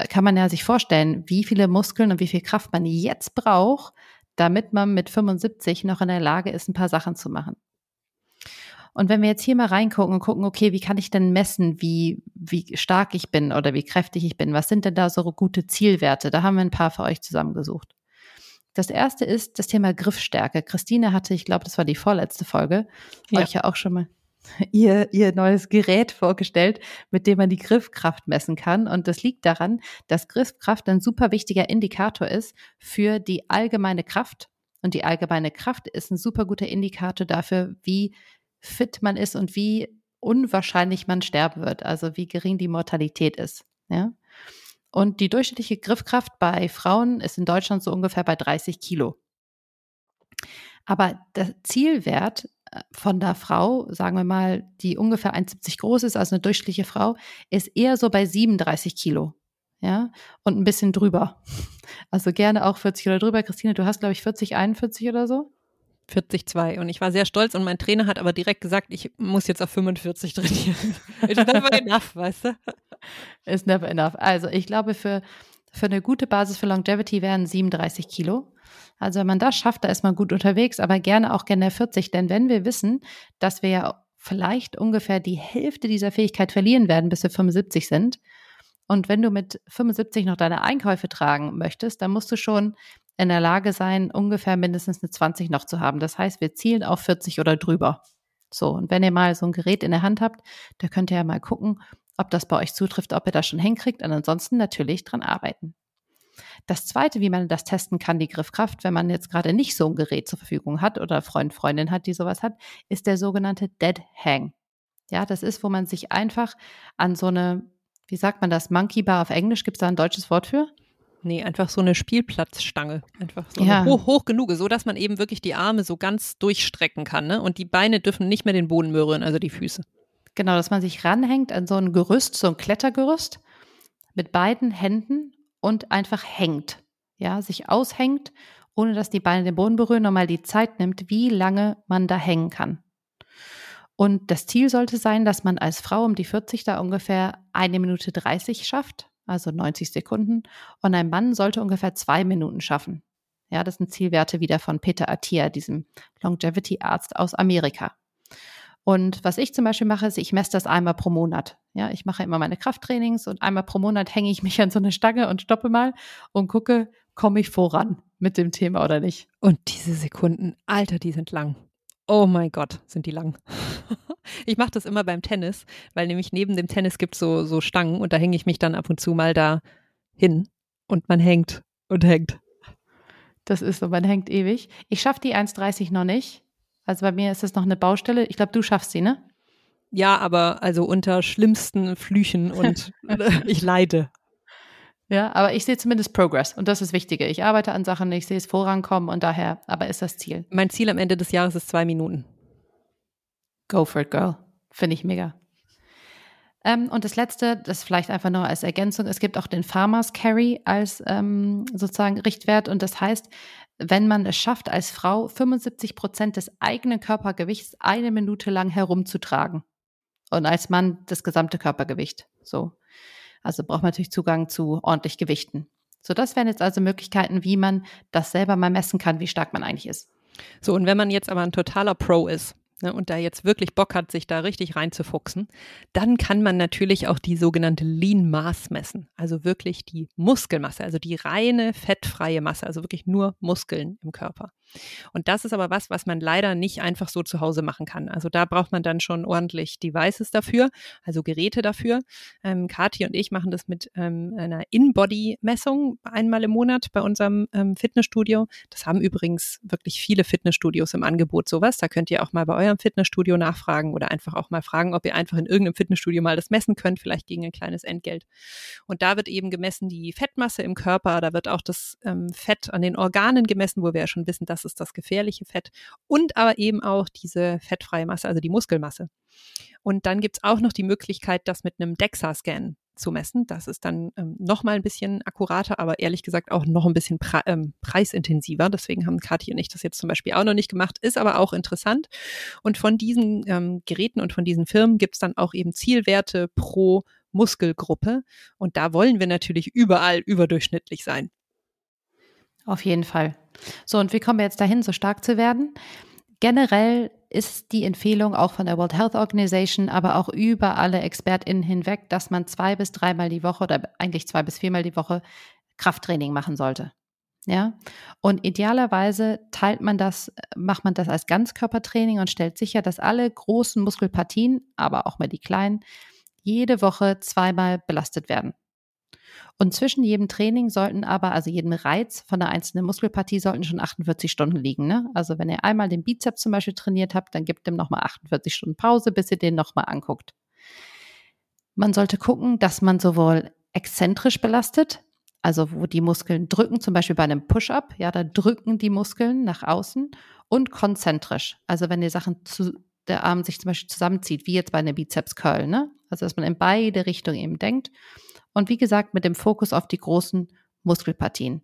Speaker 1: kann man ja sich vorstellen, wie viele Muskeln und wie viel Kraft man jetzt braucht, damit man mit 75 noch in der Lage ist, ein paar Sachen zu machen. Und wenn wir jetzt hier mal reingucken und gucken, okay, wie kann ich denn messen, wie, wie stark ich bin oder wie kräftig ich bin? Was sind denn da so gute Zielwerte? Da haben wir ein paar für euch zusammengesucht. Das erste ist das Thema Griffstärke. Christine hatte, ich glaube, das war die vorletzte Folge, ja. euch ja auch schon mal ihr, ihr neues Gerät vorgestellt, mit dem man die Griffkraft messen kann. Und das liegt daran, dass Griffkraft ein super wichtiger Indikator ist für die allgemeine Kraft. Und die allgemeine Kraft ist ein super guter Indikator dafür, wie fit man ist und wie unwahrscheinlich man sterben wird, also wie gering die Mortalität ist. Ja? Und die durchschnittliche Griffkraft bei Frauen ist in Deutschland so ungefähr bei 30 Kilo. Aber der Zielwert äh, von der Frau, sagen wir mal, die ungefähr 1,70 groß ist, also eine durchschnittliche Frau, ist eher so bei 37 Kilo. Ja, und ein bisschen drüber. Also gerne auch 40 oder drüber. Christine, du hast, glaube ich, 40, 41 oder so?
Speaker 2: 40,2 und ich war sehr stolz und mein Trainer hat aber direkt gesagt, ich muss jetzt auf 45 trainieren. It's never enough, weißt du?
Speaker 1: It's never enough. Also ich glaube, für, für eine gute Basis für Longevity wären 37 Kilo. Also wenn man das schafft, da ist man gut unterwegs, aber gerne auch gerne 40. Denn wenn wir wissen, dass wir ja vielleicht ungefähr die Hälfte dieser Fähigkeit verlieren werden, bis wir 75 sind, und wenn du mit 75 noch deine Einkäufe tragen möchtest, dann musst du schon in der Lage sein, ungefähr mindestens eine 20 noch zu haben. Das heißt, wir zielen auf 40 oder drüber. So, und wenn ihr mal so ein Gerät in der Hand habt, da könnt ihr ja mal gucken, ob das bei euch zutrifft, ob ihr das schon hinkriegt und ansonsten natürlich dran arbeiten. Das zweite, wie man das testen kann, die Griffkraft, wenn man jetzt gerade nicht so ein Gerät zur Verfügung hat oder Freund, Freundin hat, die sowas hat, ist der sogenannte Dead Hang. Ja, das ist, wo man sich einfach an so eine, wie sagt man das, Monkey Bar auf Englisch, gibt es da ein deutsches Wort für?
Speaker 2: Nee, einfach so eine Spielplatzstange. Einfach so ja. hoch, hoch genug, so dass man eben wirklich die Arme so ganz durchstrecken kann. Ne? Und die Beine dürfen nicht mehr den Boden berühren, also die Füße.
Speaker 1: Genau, dass man sich ranhängt an so ein Gerüst, so ein Klettergerüst mit beiden Händen und einfach hängt. Ja, sich aushängt, ohne dass die Beine den Boden berühren und mal die Zeit nimmt, wie lange man da hängen kann. Und das Ziel sollte sein, dass man als Frau um die 40 da ungefähr eine Minute 30 schafft, also 90 Sekunden. Und ein Mann sollte ungefähr zwei Minuten schaffen. Ja, das sind Zielwerte wieder von Peter Attia, diesem Longevity-Arzt aus Amerika. Und was ich zum Beispiel mache, ist, ich messe das einmal pro Monat. Ja, ich mache immer meine Krafttrainings und einmal pro Monat hänge ich mich an so eine Stange und stoppe mal und gucke, komme ich voran mit dem Thema oder nicht.
Speaker 2: Und diese Sekunden, Alter, die sind lang. Oh mein Gott, sind die lang. ich mache das immer beim Tennis, weil nämlich neben dem Tennis gibt es so, so Stangen und da hänge ich mich dann ab und zu mal da hin und man hängt und hängt.
Speaker 1: Das ist so, man hängt ewig. Ich schaffe die 1,30 noch nicht. Also bei mir ist es noch eine Baustelle. Ich glaube, du schaffst sie, ne?
Speaker 2: Ja, aber also unter schlimmsten Flüchen und ich leide.
Speaker 1: Ja, aber ich sehe zumindest Progress und das ist wichtiger. Ich arbeite an Sachen, ich sehe es vorankommen und daher, aber ist das Ziel.
Speaker 2: Mein Ziel am Ende des Jahres ist zwei Minuten.
Speaker 1: Go for it, girl. Finde ich mega. Ähm, und das letzte, das vielleicht einfach nur als Ergänzung, es gibt auch den Farmers Carry als ähm, sozusagen Richtwert und das heißt, wenn man es schafft, als Frau 75 Prozent des eigenen Körpergewichts eine Minute lang herumzutragen. Und als Mann das gesamte Körpergewicht. So. Also braucht man natürlich Zugang zu ordentlich Gewichten. So, das wären jetzt also Möglichkeiten, wie man das selber mal messen kann, wie stark man eigentlich ist.
Speaker 2: So, und wenn man jetzt aber ein totaler Pro ist, ne, und da jetzt wirklich Bock hat, sich da richtig reinzufuchsen, dann kann man natürlich auch die sogenannte Lean Mass messen, also wirklich die Muskelmasse, also die reine fettfreie Masse, also wirklich nur Muskeln im Körper. Und das ist aber was, was man leider nicht einfach so zu Hause machen kann. Also da braucht man dann schon ordentlich Devices dafür, also Geräte dafür. Ähm, Kathi und ich machen das mit ähm, einer In-Body-Messung einmal im Monat bei unserem ähm, Fitnessstudio. Das haben übrigens wirklich viele Fitnessstudios im Angebot sowas. Da könnt ihr auch mal bei eurem Fitnessstudio nachfragen oder einfach auch mal fragen, ob ihr einfach in irgendeinem Fitnessstudio mal das messen könnt, vielleicht gegen ein kleines Entgelt. Und da wird eben gemessen die Fettmasse im Körper, da wird auch das ähm, Fett an den Organen gemessen, wo wir ja schon wissen, das ist das gefährliche Fett und aber eben auch diese fettfreie Masse, also die Muskelmasse. Und dann gibt es auch noch die Möglichkeit, das mit einem DEXA-Scan zu messen. Das ist dann ähm, noch mal ein bisschen akkurater, aber ehrlich gesagt auch noch ein bisschen pre ähm, preisintensiver. Deswegen haben Kathi und ich das jetzt zum Beispiel auch noch nicht gemacht, ist aber auch interessant. Und von diesen ähm, Geräten und von diesen Firmen gibt es dann auch eben Zielwerte pro Muskelgruppe. Und da wollen wir natürlich überall überdurchschnittlich sein.
Speaker 1: Auf jeden Fall. So, und wie kommen wir jetzt dahin, so stark zu werden? Generell ist die Empfehlung auch von der World Health Organization, aber auch über alle ExpertInnen hinweg, dass man zwei bis dreimal die Woche oder eigentlich zwei bis viermal die Woche Krafttraining machen sollte. Ja, und idealerweise teilt man das, macht man das als Ganzkörpertraining und stellt sicher, dass alle großen Muskelpartien, aber auch mal die kleinen, jede Woche zweimal belastet werden. Und zwischen jedem Training sollten aber, also jedem Reiz von der einzelnen Muskelpartie sollten schon 48 Stunden liegen. Ne? Also wenn ihr einmal den Bizeps zum Beispiel trainiert habt, dann gebt dem nochmal 48 Stunden Pause, bis ihr den nochmal anguckt. Man sollte gucken, dass man sowohl exzentrisch belastet, also wo die Muskeln drücken, zum Beispiel bei einem Push-up, ja, da drücken die Muskeln nach außen und konzentrisch. Also wenn ihr Sachen zu, der Arm sich zum Beispiel zusammenzieht, wie jetzt bei einer Bizeps-Curl, ne? Also dass man in beide Richtungen eben denkt. Und wie gesagt, mit dem Fokus auf die großen Muskelpartien.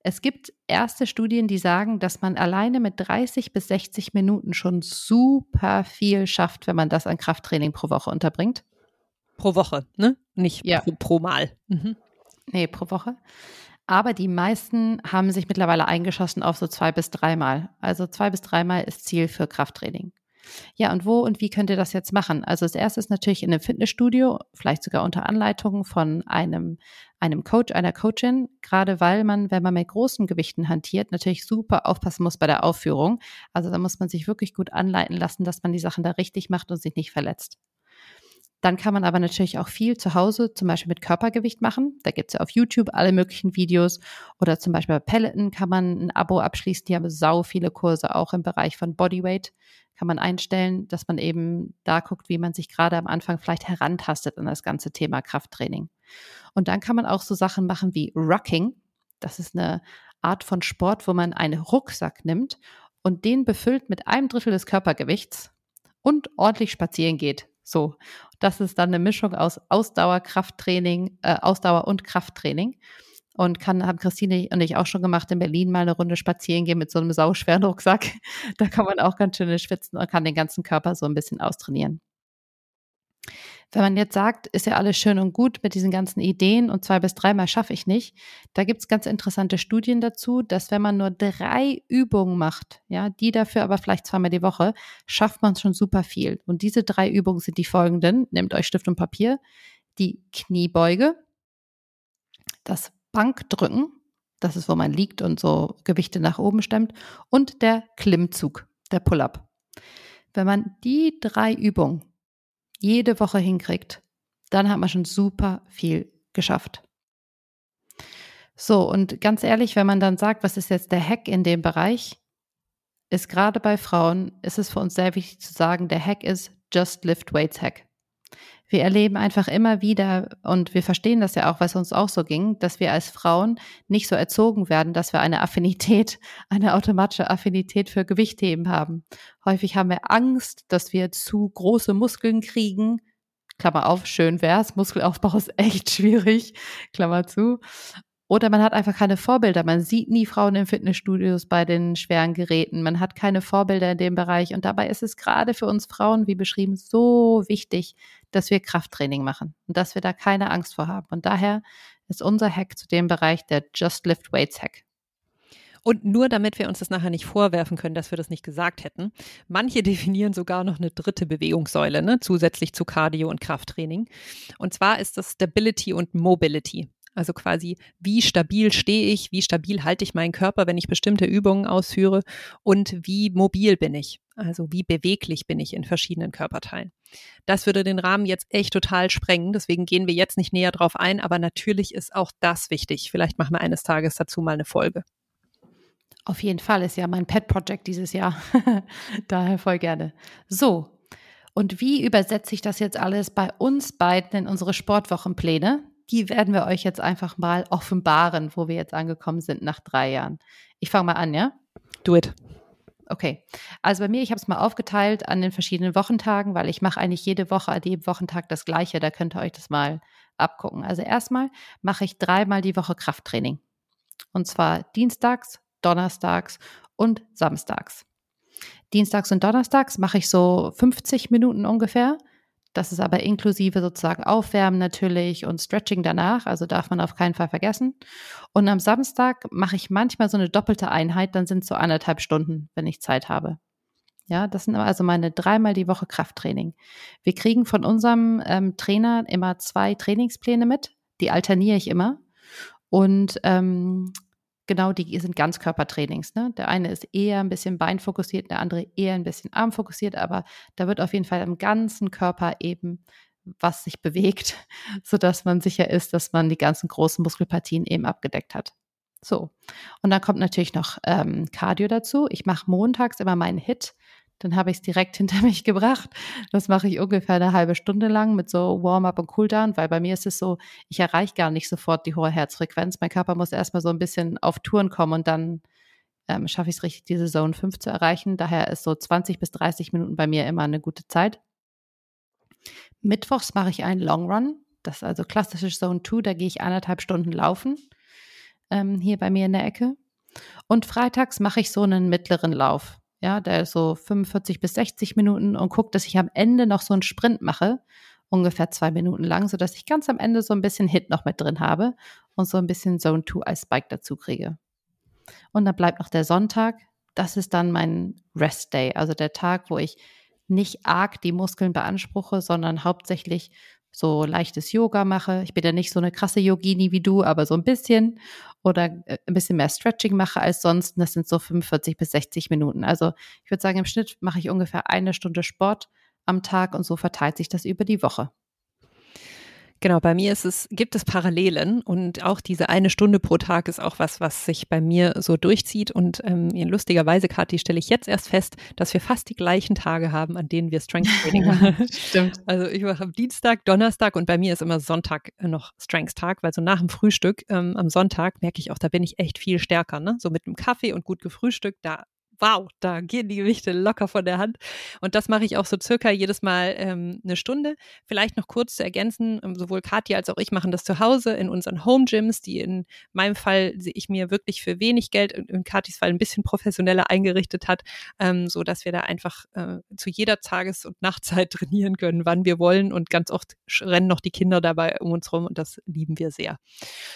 Speaker 1: Es gibt erste Studien, die sagen, dass man alleine mit 30 bis 60 Minuten schon super viel schafft, wenn man das an Krafttraining pro Woche unterbringt.
Speaker 2: Pro Woche, ne? Nicht ja. pro, pro Mal.
Speaker 1: Mhm. Nee, pro Woche. Aber die meisten haben sich mittlerweile eingeschossen auf so zwei bis dreimal. Also zwei bis dreimal ist Ziel für Krafttraining. Ja, und wo und wie könnt ihr das jetzt machen? Also das erste ist natürlich in einem Fitnessstudio, vielleicht sogar unter Anleitung von einem, einem Coach, einer Coachin, gerade weil man, wenn man mit großen Gewichten hantiert, natürlich super aufpassen muss bei der Aufführung. Also da muss man sich wirklich gut anleiten lassen, dass man die Sachen da richtig macht und sich nicht verletzt. Dann kann man aber natürlich auch viel zu Hause, zum Beispiel mit Körpergewicht machen. Da gibt es ja auf YouTube alle möglichen Videos. Oder zum Beispiel bei Peloton kann man ein Abo abschließen. Die haben sau viele Kurse auch im Bereich von Bodyweight kann man einstellen, dass man eben da guckt, wie man sich gerade am Anfang vielleicht herantastet an das ganze Thema Krafttraining. Und dann kann man auch so Sachen machen wie Rucking. Das ist eine Art von Sport, wo man einen Rucksack nimmt und den befüllt mit einem Drittel des Körpergewichts und ordentlich spazieren geht. So, das ist dann eine Mischung aus Ausdauer, Krafttraining, äh, Ausdauer und Krafttraining und kann, haben Christine und ich auch schon gemacht, in Berlin mal eine Runde spazieren gehen mit so einem sauschweren Rucksack. Da kann man auch ganz schön schwitzen und kann den ganzen Körper so ein bisschen austrainieren. Wenn man jetzt sagt, ist ja alles schön und gut mit diesen ganzen Ideen und zwei bis dreimal schaffe ich nicht, da gibt es ganz interessante Studien dazu, dass wenn man nur drei Übungen macht, ja, die dafür aber vielleicht zweimal die Woche, schafft man schon super viel. Und diese drei Übungen sind die folgenden. Nehmt euch Stift und Papier. Die Kniebeuge, das Bankdrücken, das ist, wo man liegt und so Gewichte nach oben stemmt, und der Klimmzug, der Pull-up. Wenn man die drei Übungen jede Woche hinkriegt, dann hat man schon super viel geschafft. So, und ganz ehrlich, wenn man dann sagt, was ist jetzt der Hack in dem Bereich, ist gerade bei Frauen, ist es für uns sehr wichtig zu sagen, der Hack ist Just Lift Weights Hack. Wir erleben einfach immer wieder, und wir verstehen das ja auch, was uns auch so ging, dass wir als Frauen nicht so erzogen werden, dass wir eine Affinität, eine automatische Affinität für Gewichtheben haben. Häufig haben wir Angst, dass wir zu große Muskeln kriegen. Klammer auf, schön wär's. Muskelaufbau ist echt schwierig. Klammer zu. Oder man hat einfach keine Vorbilder. Man sieht nie Frauen in Fitnessstudios bei den schweren Geräten. Man hat keine Vorbilder in dem Bereich. Und dabei ist es gerade für uns Frauen, wie beschrieben, so wichtig, dass wir Krafttraining machen und dass wir da keine Angst vor haben. Und daher ist unser Hack zu dem Bereich der Just Lift Weights Hack.
Speaker 2: Und nur damit wir uns das nachher nicht vorwerfen können, dass wir das nicht gesagt hätten. Manche definieren sogar noch eine dritte Bewegungssäule, ne, zusätzlich zu Cardio und Krafttraining. Und zwar ist das Stability und Mobility. Also quasi, wie stabil stehe ich, wie stabil halte ich meinen Körper, wenn ich bestimmte Übungen ausführe und wie mobil bin ich. Also wie beweglich bin ich in verschiedenen Körperteilen. Das würde den Rahmen jetzt echt total sprengen. Deswegen gehen wir jetzt nicht näher drauf ein. Aber natürlich ist auch das wichtig. Vielleicht machen wir eines Tages dazu mal eine Folge.
Speaker 1: Auf jeden Fall ist ja mein Pet-Project dieses Jahr. Daher voll gerne. So. Und wie übersetze ich das jetzt alles bei uns beiden in unsere Sportwochenpläne? Die werden wir euch jetzt einfach mal offenbaren, wo wir jetzt angekommen sind nach drei Jahren. Ich fange mal an, ja?
Speaker 2: Do it.
Speaker 1: Okay, also bei mir, ich habe es mal aufgeteilt an den verschiedenen Wochentagen, weil ich mache eigentlich jede Woche an jedem Wochentag das Gleiche. Da könnt ihr euch das mal abgucken. Also erstmal mache ich dreimal die Woche Krafttraining. Und zwar dienstags, donnerstags und samstags. Dienstags und donnerstags mache ich so 50 Minuten ungefähr. Das ist aber inklusive sozusagen Aufwärmen natürlich und Stretching danach, also darf man auf keinen Fall vergessen. Und am Samstag mache ich manchmal so eine doppelte Einheit, dann sind es so anderthalb Stunden, wenn ich Zeit habe. Ja, das sind also meine dreimal die Woche Krafttraining. Wir kriegen von unserem ähm, Trainer immer zwei Trainingspläne mit, die alterniere ich immer. Und ähm, genau, die sind Ganzkörpertrainings. Ne? Der eine ist eher ein bisschen beinfokussiert, der andere eher ein bisschen armfokussiert, aber da wird auf jeden Fall im ganzen Körper eben was sich bewegt, sodass man sicher ist, dass man die ganzen großen Muskelpartien eben abgedeckt hat. So, und dann kommt natürlich noch ähm, Cardio dazu. Ich mache montags immer meinen Hit. Dann habe ich es direkt hinter mich gebracht. Das mache ich ungefähr eine halbe Stunde lang mit so Warm-up und Cooldown, weil bei mir ist es so, ich erreiche gar nicht sofort die hohe Herzfrequenz. Mein Körper muss erstmal so ein bisschen auf Touren kommen und dann ähm, schaffe ich es richtig, diese Zone 5 zu erreichen. Daher ist so 20 bis 30 Minuten bei mir immer eine gute Zeit. Mittwochs mache ich einen Long Run. Das ist also klassisches Zone 2, da gehe ich anderthalb Stunden laufen. Ähm, hier bei mir in der Ecke. Und freitags mache ich so einen mittleren Lauf ja, der ist so 45 bis 60 Minuten und guckt, dass ich am Ende noch so einen Sprint mache, ungefähr zwei Minuten lang, sodass ich ganz am Ende so ein bisschen Hit noch mit drin habe und so ein bisschen Zone 2 als Spike dazu kriege. Und dann bleibt noch der Sonntag. Das ist dann mein Rest Day, also der Tag, wo ich nicht arg die Muskeln beanspruche, sondern hauptsächlich so leichtes Yoga mache. Ich bin ja nicht so eine krasse Yogini wie du, aber so ein bisschen. Oder äh, ein bisschen mehr Stretching mache als sonst. Das sind so 45 bis 60 Minuten. Also ich würde sagen, im Schnitt mache ich ungefähr eine Stunde Sport am Tag und so verteilt sich das über die Woche.
Speaker 2: Genau, bei mir ist es, gibt es Parallelen und auch diese eine Stunde pro Tag ist auch was, was sich bei mir so durchzieht. Und ähm, lustigerweise, Kathi, stelle ich jetzt erst fest, dass wir fast die gleichen Tage haben, an denen wir Strength Training machen. Stimmt. Also ich mache am Dienstag, Donnerstag und bei mir ist immer Sonntag noch Strength Tag, weil so nach dem Frühstück ähm, am Sonntag merke ich auch, da bin ich echt viel stärker. Ne? So mit einem Kaffee und gut gefrühstückt, da wow, da gehen die Gewichte locker von der Hand. Und das mache ich auch so circa jedes Mal ähm, eine Stunde. Vielleicht noch kurz zu ergänzen, ähm, sowohl Katja als auch ich machen das zu Hause in unseren Home Gyms, die in meinem Fall sehe ich mir wirklich für wenig Geld, in Katis Fall ein bisschen professioneller eingerichtet hat, ähm, so dass wir da einfach äh, zu jeder Tages- und Nachtzeit trainieren können, wann wir wollen. Und ganz oft rennen noch die Kinder dabei um uns rum und das lieben wir sehr.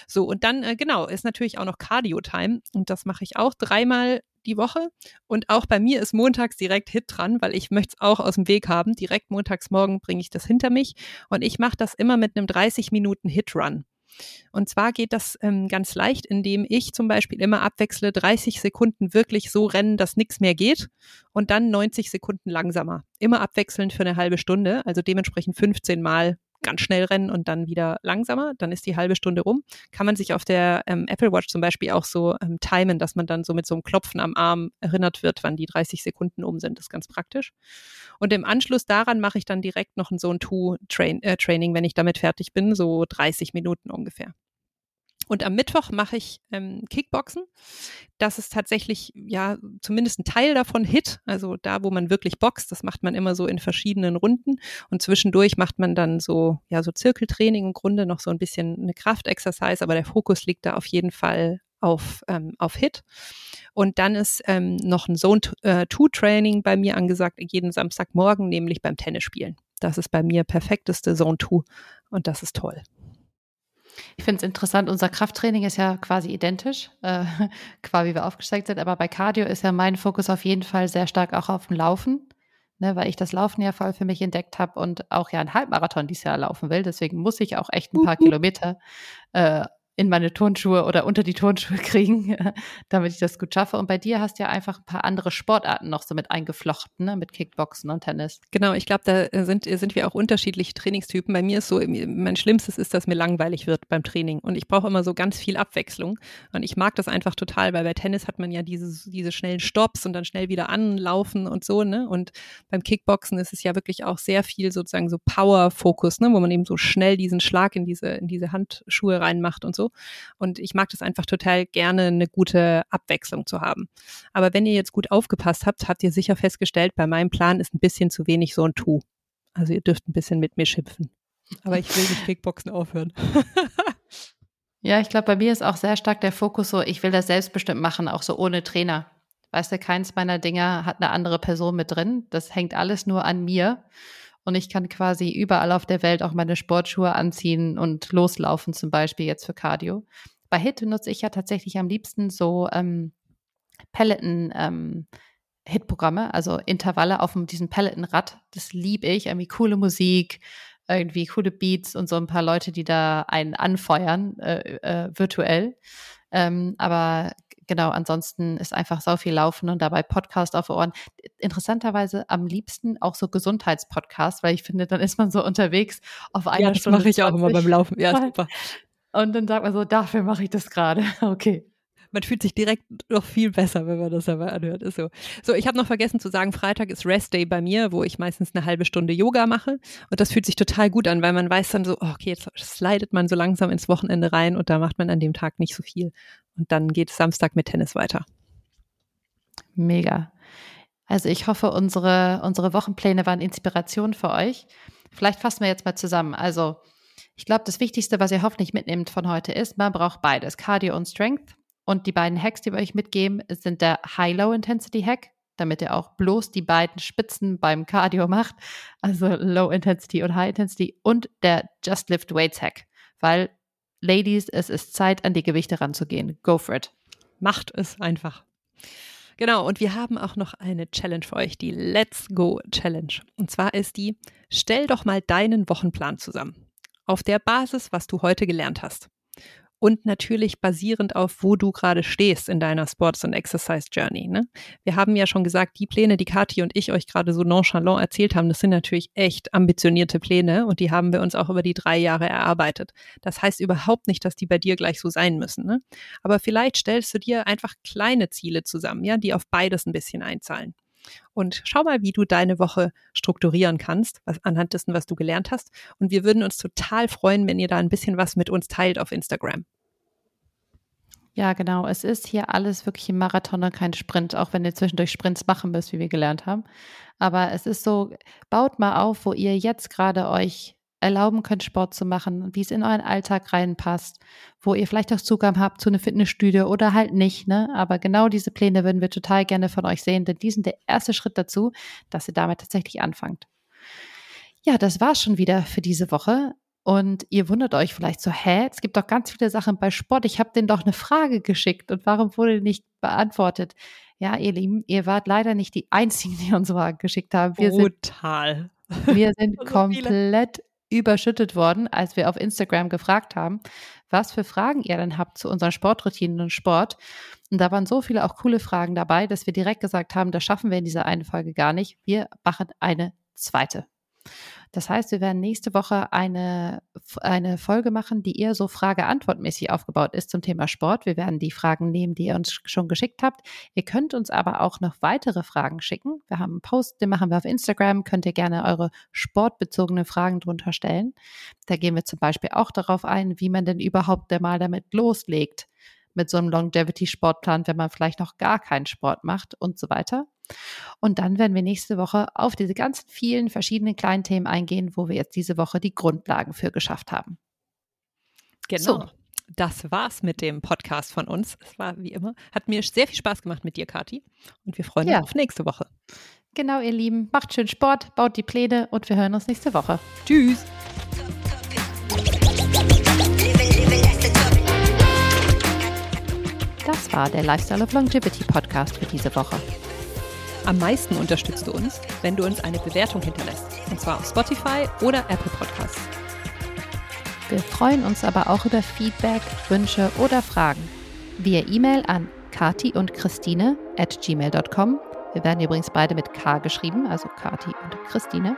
Speaker 2: So, und dann, äh, genau, ist natürlich auch noch Cardio-Time und das mache ich auch dreimal die Woche. Und auch bei mir ist montags direkt Hit dran, weil ich möchte es auch aus dem Weg haben. Direkt montags morgen bringe ich das hinter mich. Und ich mache das immer mit einem 30 Minuten Hit-Run. Und zwar geht das ähm, ganz leicht, indem ich zum Beispiel immer abwechsle 30 Sekunden wirklich so rennen, dass nichts mehr geht und dann 90 Sekunden langsamer. Immer abwechselnd für eine halbe Stunde, also dementsprechend 15 Mal ganz schnell rennen und dann wieder langsamer, dann ist die halbe Stunde rum. Kann man sich auf der ähm, Apple Watch zum Beispiel auch so ähm, timen, dass man dann so mit so einem Klopfen am Arm erinnert wird, wann die 30 Sekunden um sind. Das ist ganz praktisch. Und im Anschluss daran mache ich dann direkt noch so ein Two-Training, -Train äh, wenn ich damit fertig bin, so 30 Minuten ungefähr. Und am Mittwoch mache ich ähm, Kickboxen. Das ist tatsächlich, ja, zumindest ein Teil davon Hit. Also da, wo man wirklich boxt, das macht man immer so in verschiedenen Runden. Und zwischendurch macht man dann so, ja, so Zirkeltraining im Grunde noch so ein bisschen eine Kraftexercise, aber der Fokus liegt da auf jeden Fall auf, ähm, auf Hit. Und dann ist ähm, noch ein Zone-2-Training äh, bei mir angesagt, jeden Samstagmorgen, nämlich beim Tennisspielen. Das ist bei mir perfekteste Zone 2 und das ist toll.
Speaker 1: Ich finde es interessant, unser Krafttraining ist ja quasi identisch, äh, quasi wie wir aufgestellt sind, aber bei Cardio ist ja mein Fokus auf jeden Fall sehr stark auch auf dem Laufen, ne, weil ich das Laufen ja voll für mich entdeckt habe und auch ja einen Halbmarathon dieses Jahr laufen will. Deswegen muss ich auch echt ein paar Kilometer äh, in meine Turnschuhe oder unter die Turnschuhe kriegen, damit ich das gut schaffe. Und bei dir hast du ja einfach ein paar andere Sportarten noch so mit eingeflochten, ne? mit Kickboxen und Tennis.
Speaker 2: Genau, ich glaube, da äh, sind, sind wir auch unterschiedliche Trainingstypen. Bei mir ist so, mein Schlimmstes ist, dass mir langweilig wird beim Training. Und ich brauche immer so ganz viel Abwechslung. Und ich mag das einfach total, weil bei Tennis hat man ja diese, diese schnellen Stops und dann schnell wieder anlaufen und so. Ne? Und beim Kickboxen ist es ja wirklich auch sehr viel sozusagen so Power-Fokus, ne? wo man eben so schnell diesen Schlag in diese, in diese Handschuhe reinmacht und so. Und ich mag das einfach total gerne, eine gute Abwechslung zu haben. Aber wenn ihr jetzt gut aufgepasst habt, habt ihr sicher festgestellt, bei meinem Plan ist ein bisschen zu wenig so ein Tu. Also ihr dürft ein bisschen mit mir schimpfen. Aber ich will nicht Kickboxen aufhören.
Speaker 1: ja, ich glaube, bei mir ist auch sehr stark der Fokus so, ich will das selbstbestimmt machen, auch so ohne Trainer. Weißt du, keins meiner Dinger hat eine andere Person mit drin. Das hängt alles nur an mir und ich kann quasi überall auf der Welt auch meine Sportschuhe anziehen und loslaufen, zum Beispiel jetzt für Cardio. Bei HIT nutze ich ja tatsächlich am liebsten so ähm, Peloton ähm, Hit-Programme, also Intervalle auf diesem Peloton-Rad. Das liebe ich. Irgendwie coole Musik, irgendwie coole Beats und so ein paar Leute, die da einen anfeuern, äh, äh, virtuell. Ähm, aber genau, ansonsten ist einfach so viel Laufen und dabei Podcast auf Ohren. Interessanterweise am liebsten auch so Gesundheitspodcast, weil ich finde, dann ist man so unterwegs auf einer ja,
Speaker 2: das mache ich auch immer beim Laufen. Ja, super.
Speaker 1: Und dann sagt man so, dafür mache ich das gerade. Okay
Speaker 2: man fühlt sich direkt noch viel besser, wenn man das dabei anhört. Ist so. So, ich habe noch vergessen zu sagen, Freitag ist Rest Day bei mir, wo ich meistens eine halbe Stunde Yoga mache. Und das fühlt sich total gut an, weil man weiß dann so, oh, okay, jetzt slidet man so langsam ins Wochenende rein und da macht man an dem Tag nicht so viel. Und dann geht es Samstag mit Tennis weiter.
Speaker 1: Mega. Also ich hoffe, unsere, unsere Wochenpläne waren Inspiration für euch. Vielleicht fassen wir jetzt mal zusammen. Also ich glaube, das Wichtigste, was ihr hoffentlich mitnehmt von heute ist, man braucht beides, Cardio und Strength. Und die beiden Hacks, die wir euch mitgeben, sind der High-Low-Intensity-Hack, damit ihr auch bloß die beiden Spitzen beim Cardio macht, also Low Intensity und High Intensity, und der Just Lift Weights Hack, weil Ladies, es ist Zeit, an die Gewichte ranzugehen. Go for it.
Speaker 2: Macht es einfach. Genau, und wir haben auch noch eine Challenge für euch, die Let's Go Challenge. Und zwar ist die, stell doch mal deinen Wochenplan zusammen. Auf der Basis, was du heute gelernt hast und natürlich basierend auf, wo du gerade stehst in deiner Sports- und Exercise Journey. Ne? Wir haben ja schon gesagt, die Pläne, die Kathi und ich euch gerade so nonchalant erzählt haben, das sind natürlich echt ambitionierte Pläne und die haben wir uns auch über die drei Jahre erarbeitet. Das heißt überhaupt nicht, dass die bei dir gleich so sein müssen. Ne? Aber vielleicht stellst du dir einfach kleine Ziele zusammen, ja, die auf beides ein bisschen einzahlen. Und schau mal, wie du deine Woche strukturieren kannst, was, anhand dessen, was du gelernt hast. Und wir würden uns total freuen, wenn ihr da ein bisschen was mit uns teilt auf Instagram.
Speaker 1: Ja, genau. Es ist hier alles wirklich ein Marathon und kein Sprint, auch wenn ihr zwischendurch Sprints machen müsst, wie wir gelernt haben. Aber es ist so, baut mal auf, wo ihr jetzt gerade euch erlauben könnt, Sport zu machen, wie es in euren Alltag reinpasst, wo ihr vielleicht auch Zugang habt zu einer Fitnessstudio oder halt nicht, ne? Aber genau diese Pläne würden wir total gerne von euch sehen, denn die sind der erste Schritt dazu, dass ihr damit tatsächlich anfangt. Ja, das war's schon wieder für diese Woche. Und ihr wundert euch vielleicht so, hä, es gibt doch ganz viele Sachen bei Sport. Ich habe denen doch eine Frage geschickt und warum wurde nicht beantwortet? Ja, ihr Lieben, ihr wart leider nicht die Einzigen, die uns Fragen geschickt haben.
Speaker 2: Wir Brutal.
Speaker 1: Sind, wir sind komplett überschüttet worden, als wir auf Instagram gefragt haben, was für Fragen ihr denn habt zu unseren Sportroutinen und Sport. Und da waren so viele auch coole Fragen dabei, dass wir direkt gesagt haben, das schaffen wir in dieser einen Folge gar nicht. Wir machen eine zweite. Das heißt, wir werden nächste Woche eine, eine Folge machen, die eher so Frage-Antwort-mäßig aufgebaut ist zum Thema Sport. Wir werden die Fragen nehmen, die ihr uns schon geschickt habt. Ihr könnt uns aber auch noch weitere Fragen schicken. Wir haben einen Post, den machen wir auf Instagram. Könnt ihr gerne eure sportbezogenen Fragen drunter stellen. Da gehen wir zum Beispiel auch darauf ein, wie man denn überhaupt mal damit loslegt mit so einem Longevity-Sportplan, wenn man vielleicht noch gar keinen Sport macht und so weiter. Und dann werden wir nächste Woche auf diese ganzen vielen verschiedenen kleinen Themen eingehen, wo wir jetzt diese Woche die Grundlagen für geschafft haben.
Speaker 2: Genau. So. Das war's mit dem Podcast von uns. Es war wie immer, hat mir sehr viel Spaß gemacht mit dir, Kati. Und wir freuen uns auf nächste Woche.
Speaker 1: Genau, ihr Lieben. Macht schön Sport, baut die Pläne und wir hören uns nächste Woche.
Speaker 2: Tschüss.
Speaker 1: Das war der Lifestyle of Longevity Podcast für diese Woche.
Speaker 2: Am meisten unterstützt du uns, wenn du uns eine Bewertung hinterlässt. Und zwar auf Spotify oder Apple Podcasts.
Speaker 1: Wir freuen uns aber auch über Feedback, Wünsche oder Fragen. Via E-Mail an kati und Christine at gmail.com. Wir werden übrigens beide mit K geschrieben, also Kati und Christine.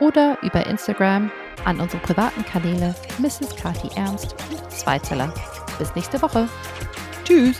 Speaker 1: Oder über Instagram an unsere privaten Kanäle Mrs. Kati Ernst und Zweizeller. Bis nächste Woche.
Speaker 2: Tschüss.